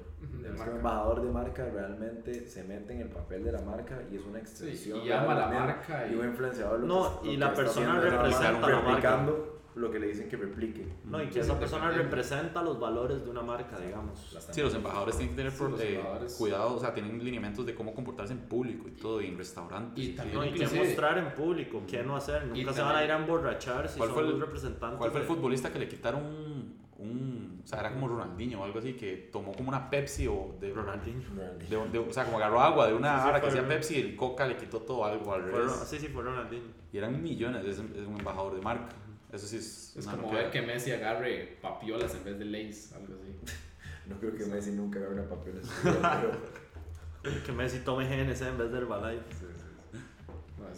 De marca. un embajador de marca realmente se mete en el papel de la marca y es una extensión. y de ama la misma. marca Y y- un influenciador lo No, que, y lo la persona representa la marca. replicando lo que le dicen que replique. No, y que esa Sí, persona representa los valores de una marca, digamos. La Sí, los embajadores tienen que tener Sí, los eh, cuidado, o sea, tienen lineamientos de cómo comportarse en público y todo, y en restaurantes. Y sí. también No, y qué mostrar en público, qué no hacer. Nunca se van a ir a emborrachar si ¿Cuál son fue el- los representantes. ¿Cuál fue el futbolista que le quitaron un, o sea, era como Ronaldinho o algo así, que tomó como una Pepsi o de Ronaldinho. de- de- o sea, como agarró agua de una Sí, sí, que hacía Pepsi y el Coca le quitó todo algo al revés. Sí, sí, fue Ronaldinho. Y eran millones, es, es un embajador de marca. Eso sí es, Es como ver que Messi agarre papiolas en vez de Lays, algo así. No creo que Messi nunca haga una vida, pero. Que Messi tome GNC en vez de Herbalife. No,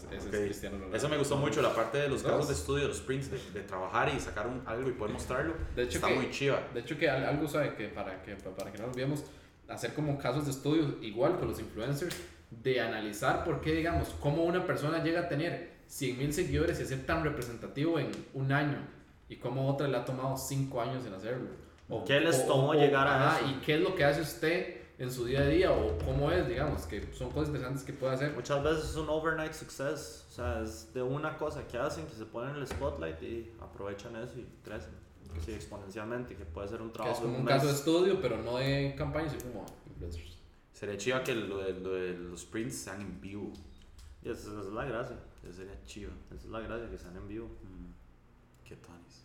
ese, ese Ok. es Cristiano Ronaldo. Eso me gustó mucho, la parte de los casos de estudio, de los sprints, de, de trabajar y sacar un, algo y poder mostrarlo. De hecho está que- muy chiva. De hecho, que al- algo sabe que para que, para que no nos olvidemos, hacer como casos de estudio, igual con los influencers, de analizar por qué, digamos, cómo una persona llega a tener 100 mil seguidores y ser tan representativo en un año, y cómo otra le ha tomado 5 años en hacerlo. ¿Qué les tomó llegar a eso? ¿Y qué es lo que hace usted en su día a día o cómo es, digamos, que son cosas interesantes que puede hacer. Muchas veces es un overnight success, o sea, es de una cosa que hacen, que se ponen en el spotlight y aprovechan eso y crecen, sí, exponencialmente, que puede ser un Que trabajo es como un mes. caso de estudio, pero no de campaña, sino como influencers. Sería chiva que lo de, lo de los sprints sean en vivo. Y esa, esa es la gracia, Eso sería chiva. esa es la gracia, que sean en vivo. Mm, Qué tonis.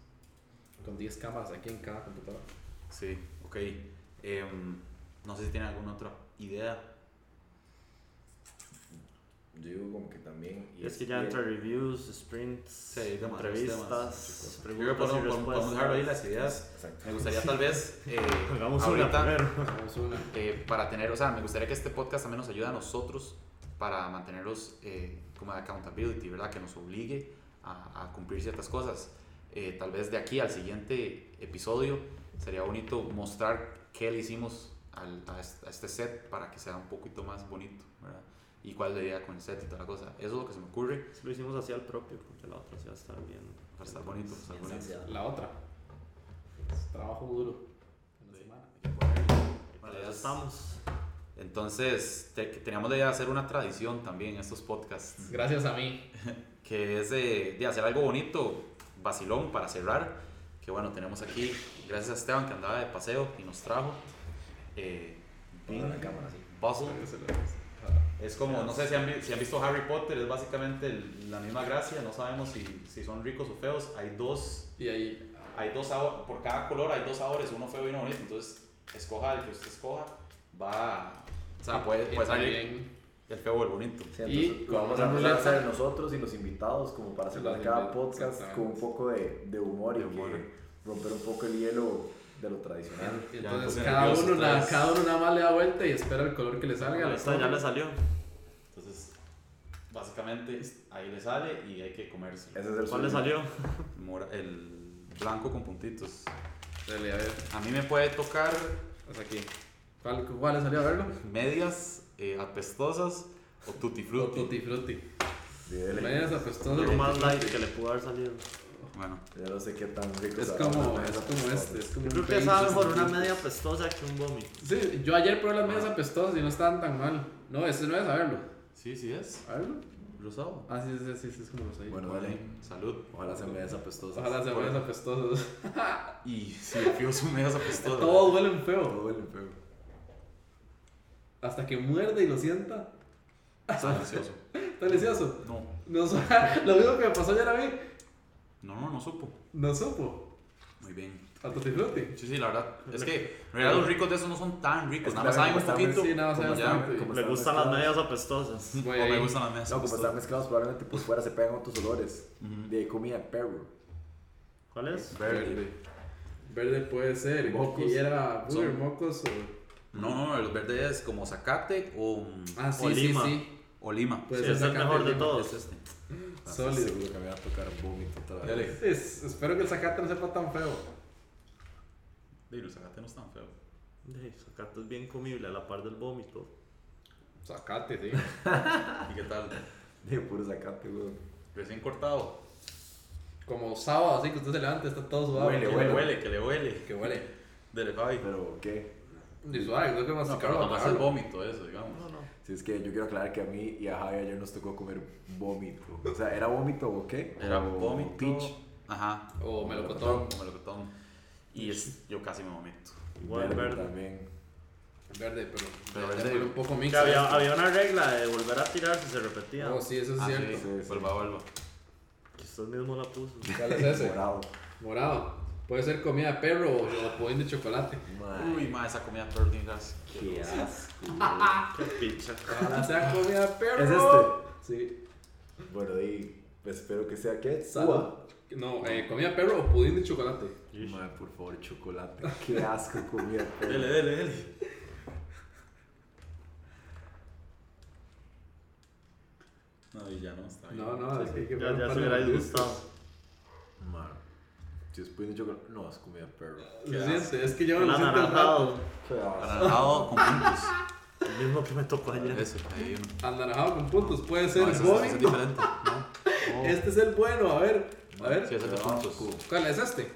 Con 10 cámaras aquí en cada computadora. Sí, ok. Em, no sé si tienen alguna otra idea. Yo digo como que también... Y es que ya entre reviews, sprints, Sí, hay demasiados entrevistas, Yo creo que preguntas podemos, podemos- dejarlo ahí las ideas. Exacto. Me gustaría tal vez, eh, Hagamos una ahorita, una. eh, para tener, o sea, me gustaría que este podcast también nos ayude a nosotros para mantenerlos eh, como de accountability, ¿verdad? Que nos obligue a, a cumplir ciertas cosas. Eh, tal vez de aquí al siguiente episodio sería bonito mostrar qué le hicimos al- a, est- a este set para que sea un poquito más bonito, ¿verdad? Y cuál idea con el set y toda la cosa. Eso es lo que se me ocurre Lo hicimos así al propio, porque la otra sí va a estar bien. para estar bonito. para estar Bien bonito. saciado. La otra. Es trabajo duro. Una semana. Vale, Ya estamos. Entonces, te- teníamos la idea de hacer una tradición también en estos podcasts, Gracias a mí. que es de, de hacer algo bonito, vacilón para cerrar. Que bueno, tenemos aquí, gracias a Esteban que andaba de paseo y nos trajo. Eh, la cámara. Puzzle. Es como, no sé si han, si han visto Harry Potter, es básicamente el- la misma gracia, no sabemos si, si son ricos o feos. Hay dos, Y ahí. hay dos sabores, por cada color hay dos sabores, uno feo y uno bonito. Entonces, escoja el que usted escoja, va, o sea, puede, puede salir el feo o el bonito. Sí, Y vamos a hacer nosotros y los invitados como para Los cada podcast con un poco de, de humor y De humor. que romper un poco el hielo de lo tradicional. Y Ya, entonces entonces, cada nervioso uno, cada uno nada más le da vuelta y espera el color que le salga. Ahí le está, ya le salió. Entonces, básicamente ahí le sale y hay que comerse. Ese es el ¿Cuál le salió? El blanco con puntitos. Dale, a ver. A mí me puede tocar Hasta aquí. ¿Cuál, cuál le salió a verlo? medias eh, apestosas o tutti O frutti. Tutti Frutti. Medias apestosas. Lo más light que le pudo haber salido. Bueno, Yo no sé qué tan rico Es como, es como este. Es como Yo creo que sabe mejor una media pestosa que un vómito. Sí, yo ayer probé las medias apestosas y no estaban tan mal. No, ese no es, a verlo. sí, sí es. A verlo. Rosado. Ah, sí, sí, sí, sí, es como los ahí. Bueno, Vale, salud. Ojalá se me apestosas. Ojalá sean medias apestosas. Y si el fío son medias apestosas. Todos huelen Todo feo. duele feo. Hasta que muerde y lo sienta. Está delicioso. Está delicioso. No, No, lo mismo que me pasó ayer a mí. No, no, no supo. No supo. Muy bien. A Tutti Frutti. Sí, sí, la verdad. Es que en realidad los ricos de esos no son tan ricos. Es Nada más saben un están- poquito. sí, nada más como saben ya- bastante. como Le están gustan las medias apestosas. Voy O me gustan las medias No, como están apestosas. mezclados, probablemente por fuera se pegan otros olores. De comida de perro. ¿Cuál es? Verde. Verde puede ser. Mocos. Y era mocos o. No, no, el verde es como zacate o, Ah, sí, O sí, lima. sí. O lima. Puede Sí, es el mejor de lima. todos. Es este. Ah, Sólido. Seguro que me va a tocar vómito otra Dale. vez. Es- espero que el zacate no sepa tan feo. Sí, el zacate no es tan feo. Sí, Zacate es bien comible a la par del vómito. Zacate, sí. ¿Y qué tal? De puro zacate, weón. Recién cortado. Como sábado, así que usted se levanta, está todo sudado. Huele, Que aquí. le huele. huele, que le huele. Que huele. Dele, Fabi. Pero, ¿qué? Y suave, creo que No, pero no es el vómito eso, digamos. No, no. Si es que yo quiero aclarar que a mí y a Javi ayer nos tocó comer vómito. O sea, ¿era vómito o qué? Era O vómito. Peach. Ajá. O melocotón. Como melocotón. Y es, yo casi me vomito. Igual Verde verde. También. Verde, pero. Pero verde- un poco Que mix. había, había una regla de volver a tirar si se repetía. Oh, sí, eso es Ah, cierto. sí, Sí, sí. vuelva, vuelva. Que usted mismo la puso. ¿Cuál es ese? Morado. Morado. Puede ser comida de perro o, pudín de chocolate. Uy, ma, esa comida perro tiene gas. qué asco. Qué picha. Ojalá sea comida de perro. ¿Es este? Sí. Bueno, y espero que sea qué. Salud. Uva. No, eh, comida de perro o pudín de chocolate. Mae, por favor, chocolate. Qué asco comida. perro. Dele, dele, dele. No, y ya no está bien. No, no, es que hay que Ya, ya se de hubiera disgustado. Mae, si es pudín de chocolate. No, es comida perro. Se siente, es que yo me lo siento al anaranjado. rato. Con puntos. El mismo que me tocó ayer. Ese, ahí uno. Anaranjado con puntos. Puede ser No, ese, vómito. ese es diferente. ¿no? Este es el bueno, a ver. A ver. Sí, ese es puntos. ¿Cuál es este?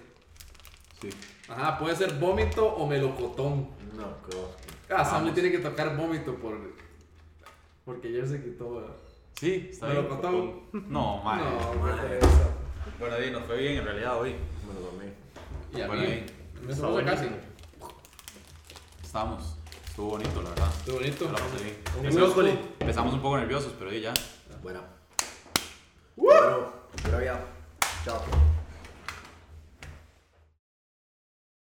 Sí. Ajá, puede ser vómito o melocotón. No, qué asco. Ah, Sam le tiene que tocar vómito por. Porque ayer se quitó. ¿verdad? Sí, está ¿Me bien. lo contó? No, mae. No, madre. Bueno, Di, nos fue bien en realidad hoy. Me lo dormí. Y a Bueno, mí. ahí. Me Está suena casi. Estábamos. Estuvo bonito, la verdad. Qué bonito. Yo la pasé bien. Un Empezamos- un poco nerviosos, pero ahí ya. Bueno. Bueno, pura vida. Chao.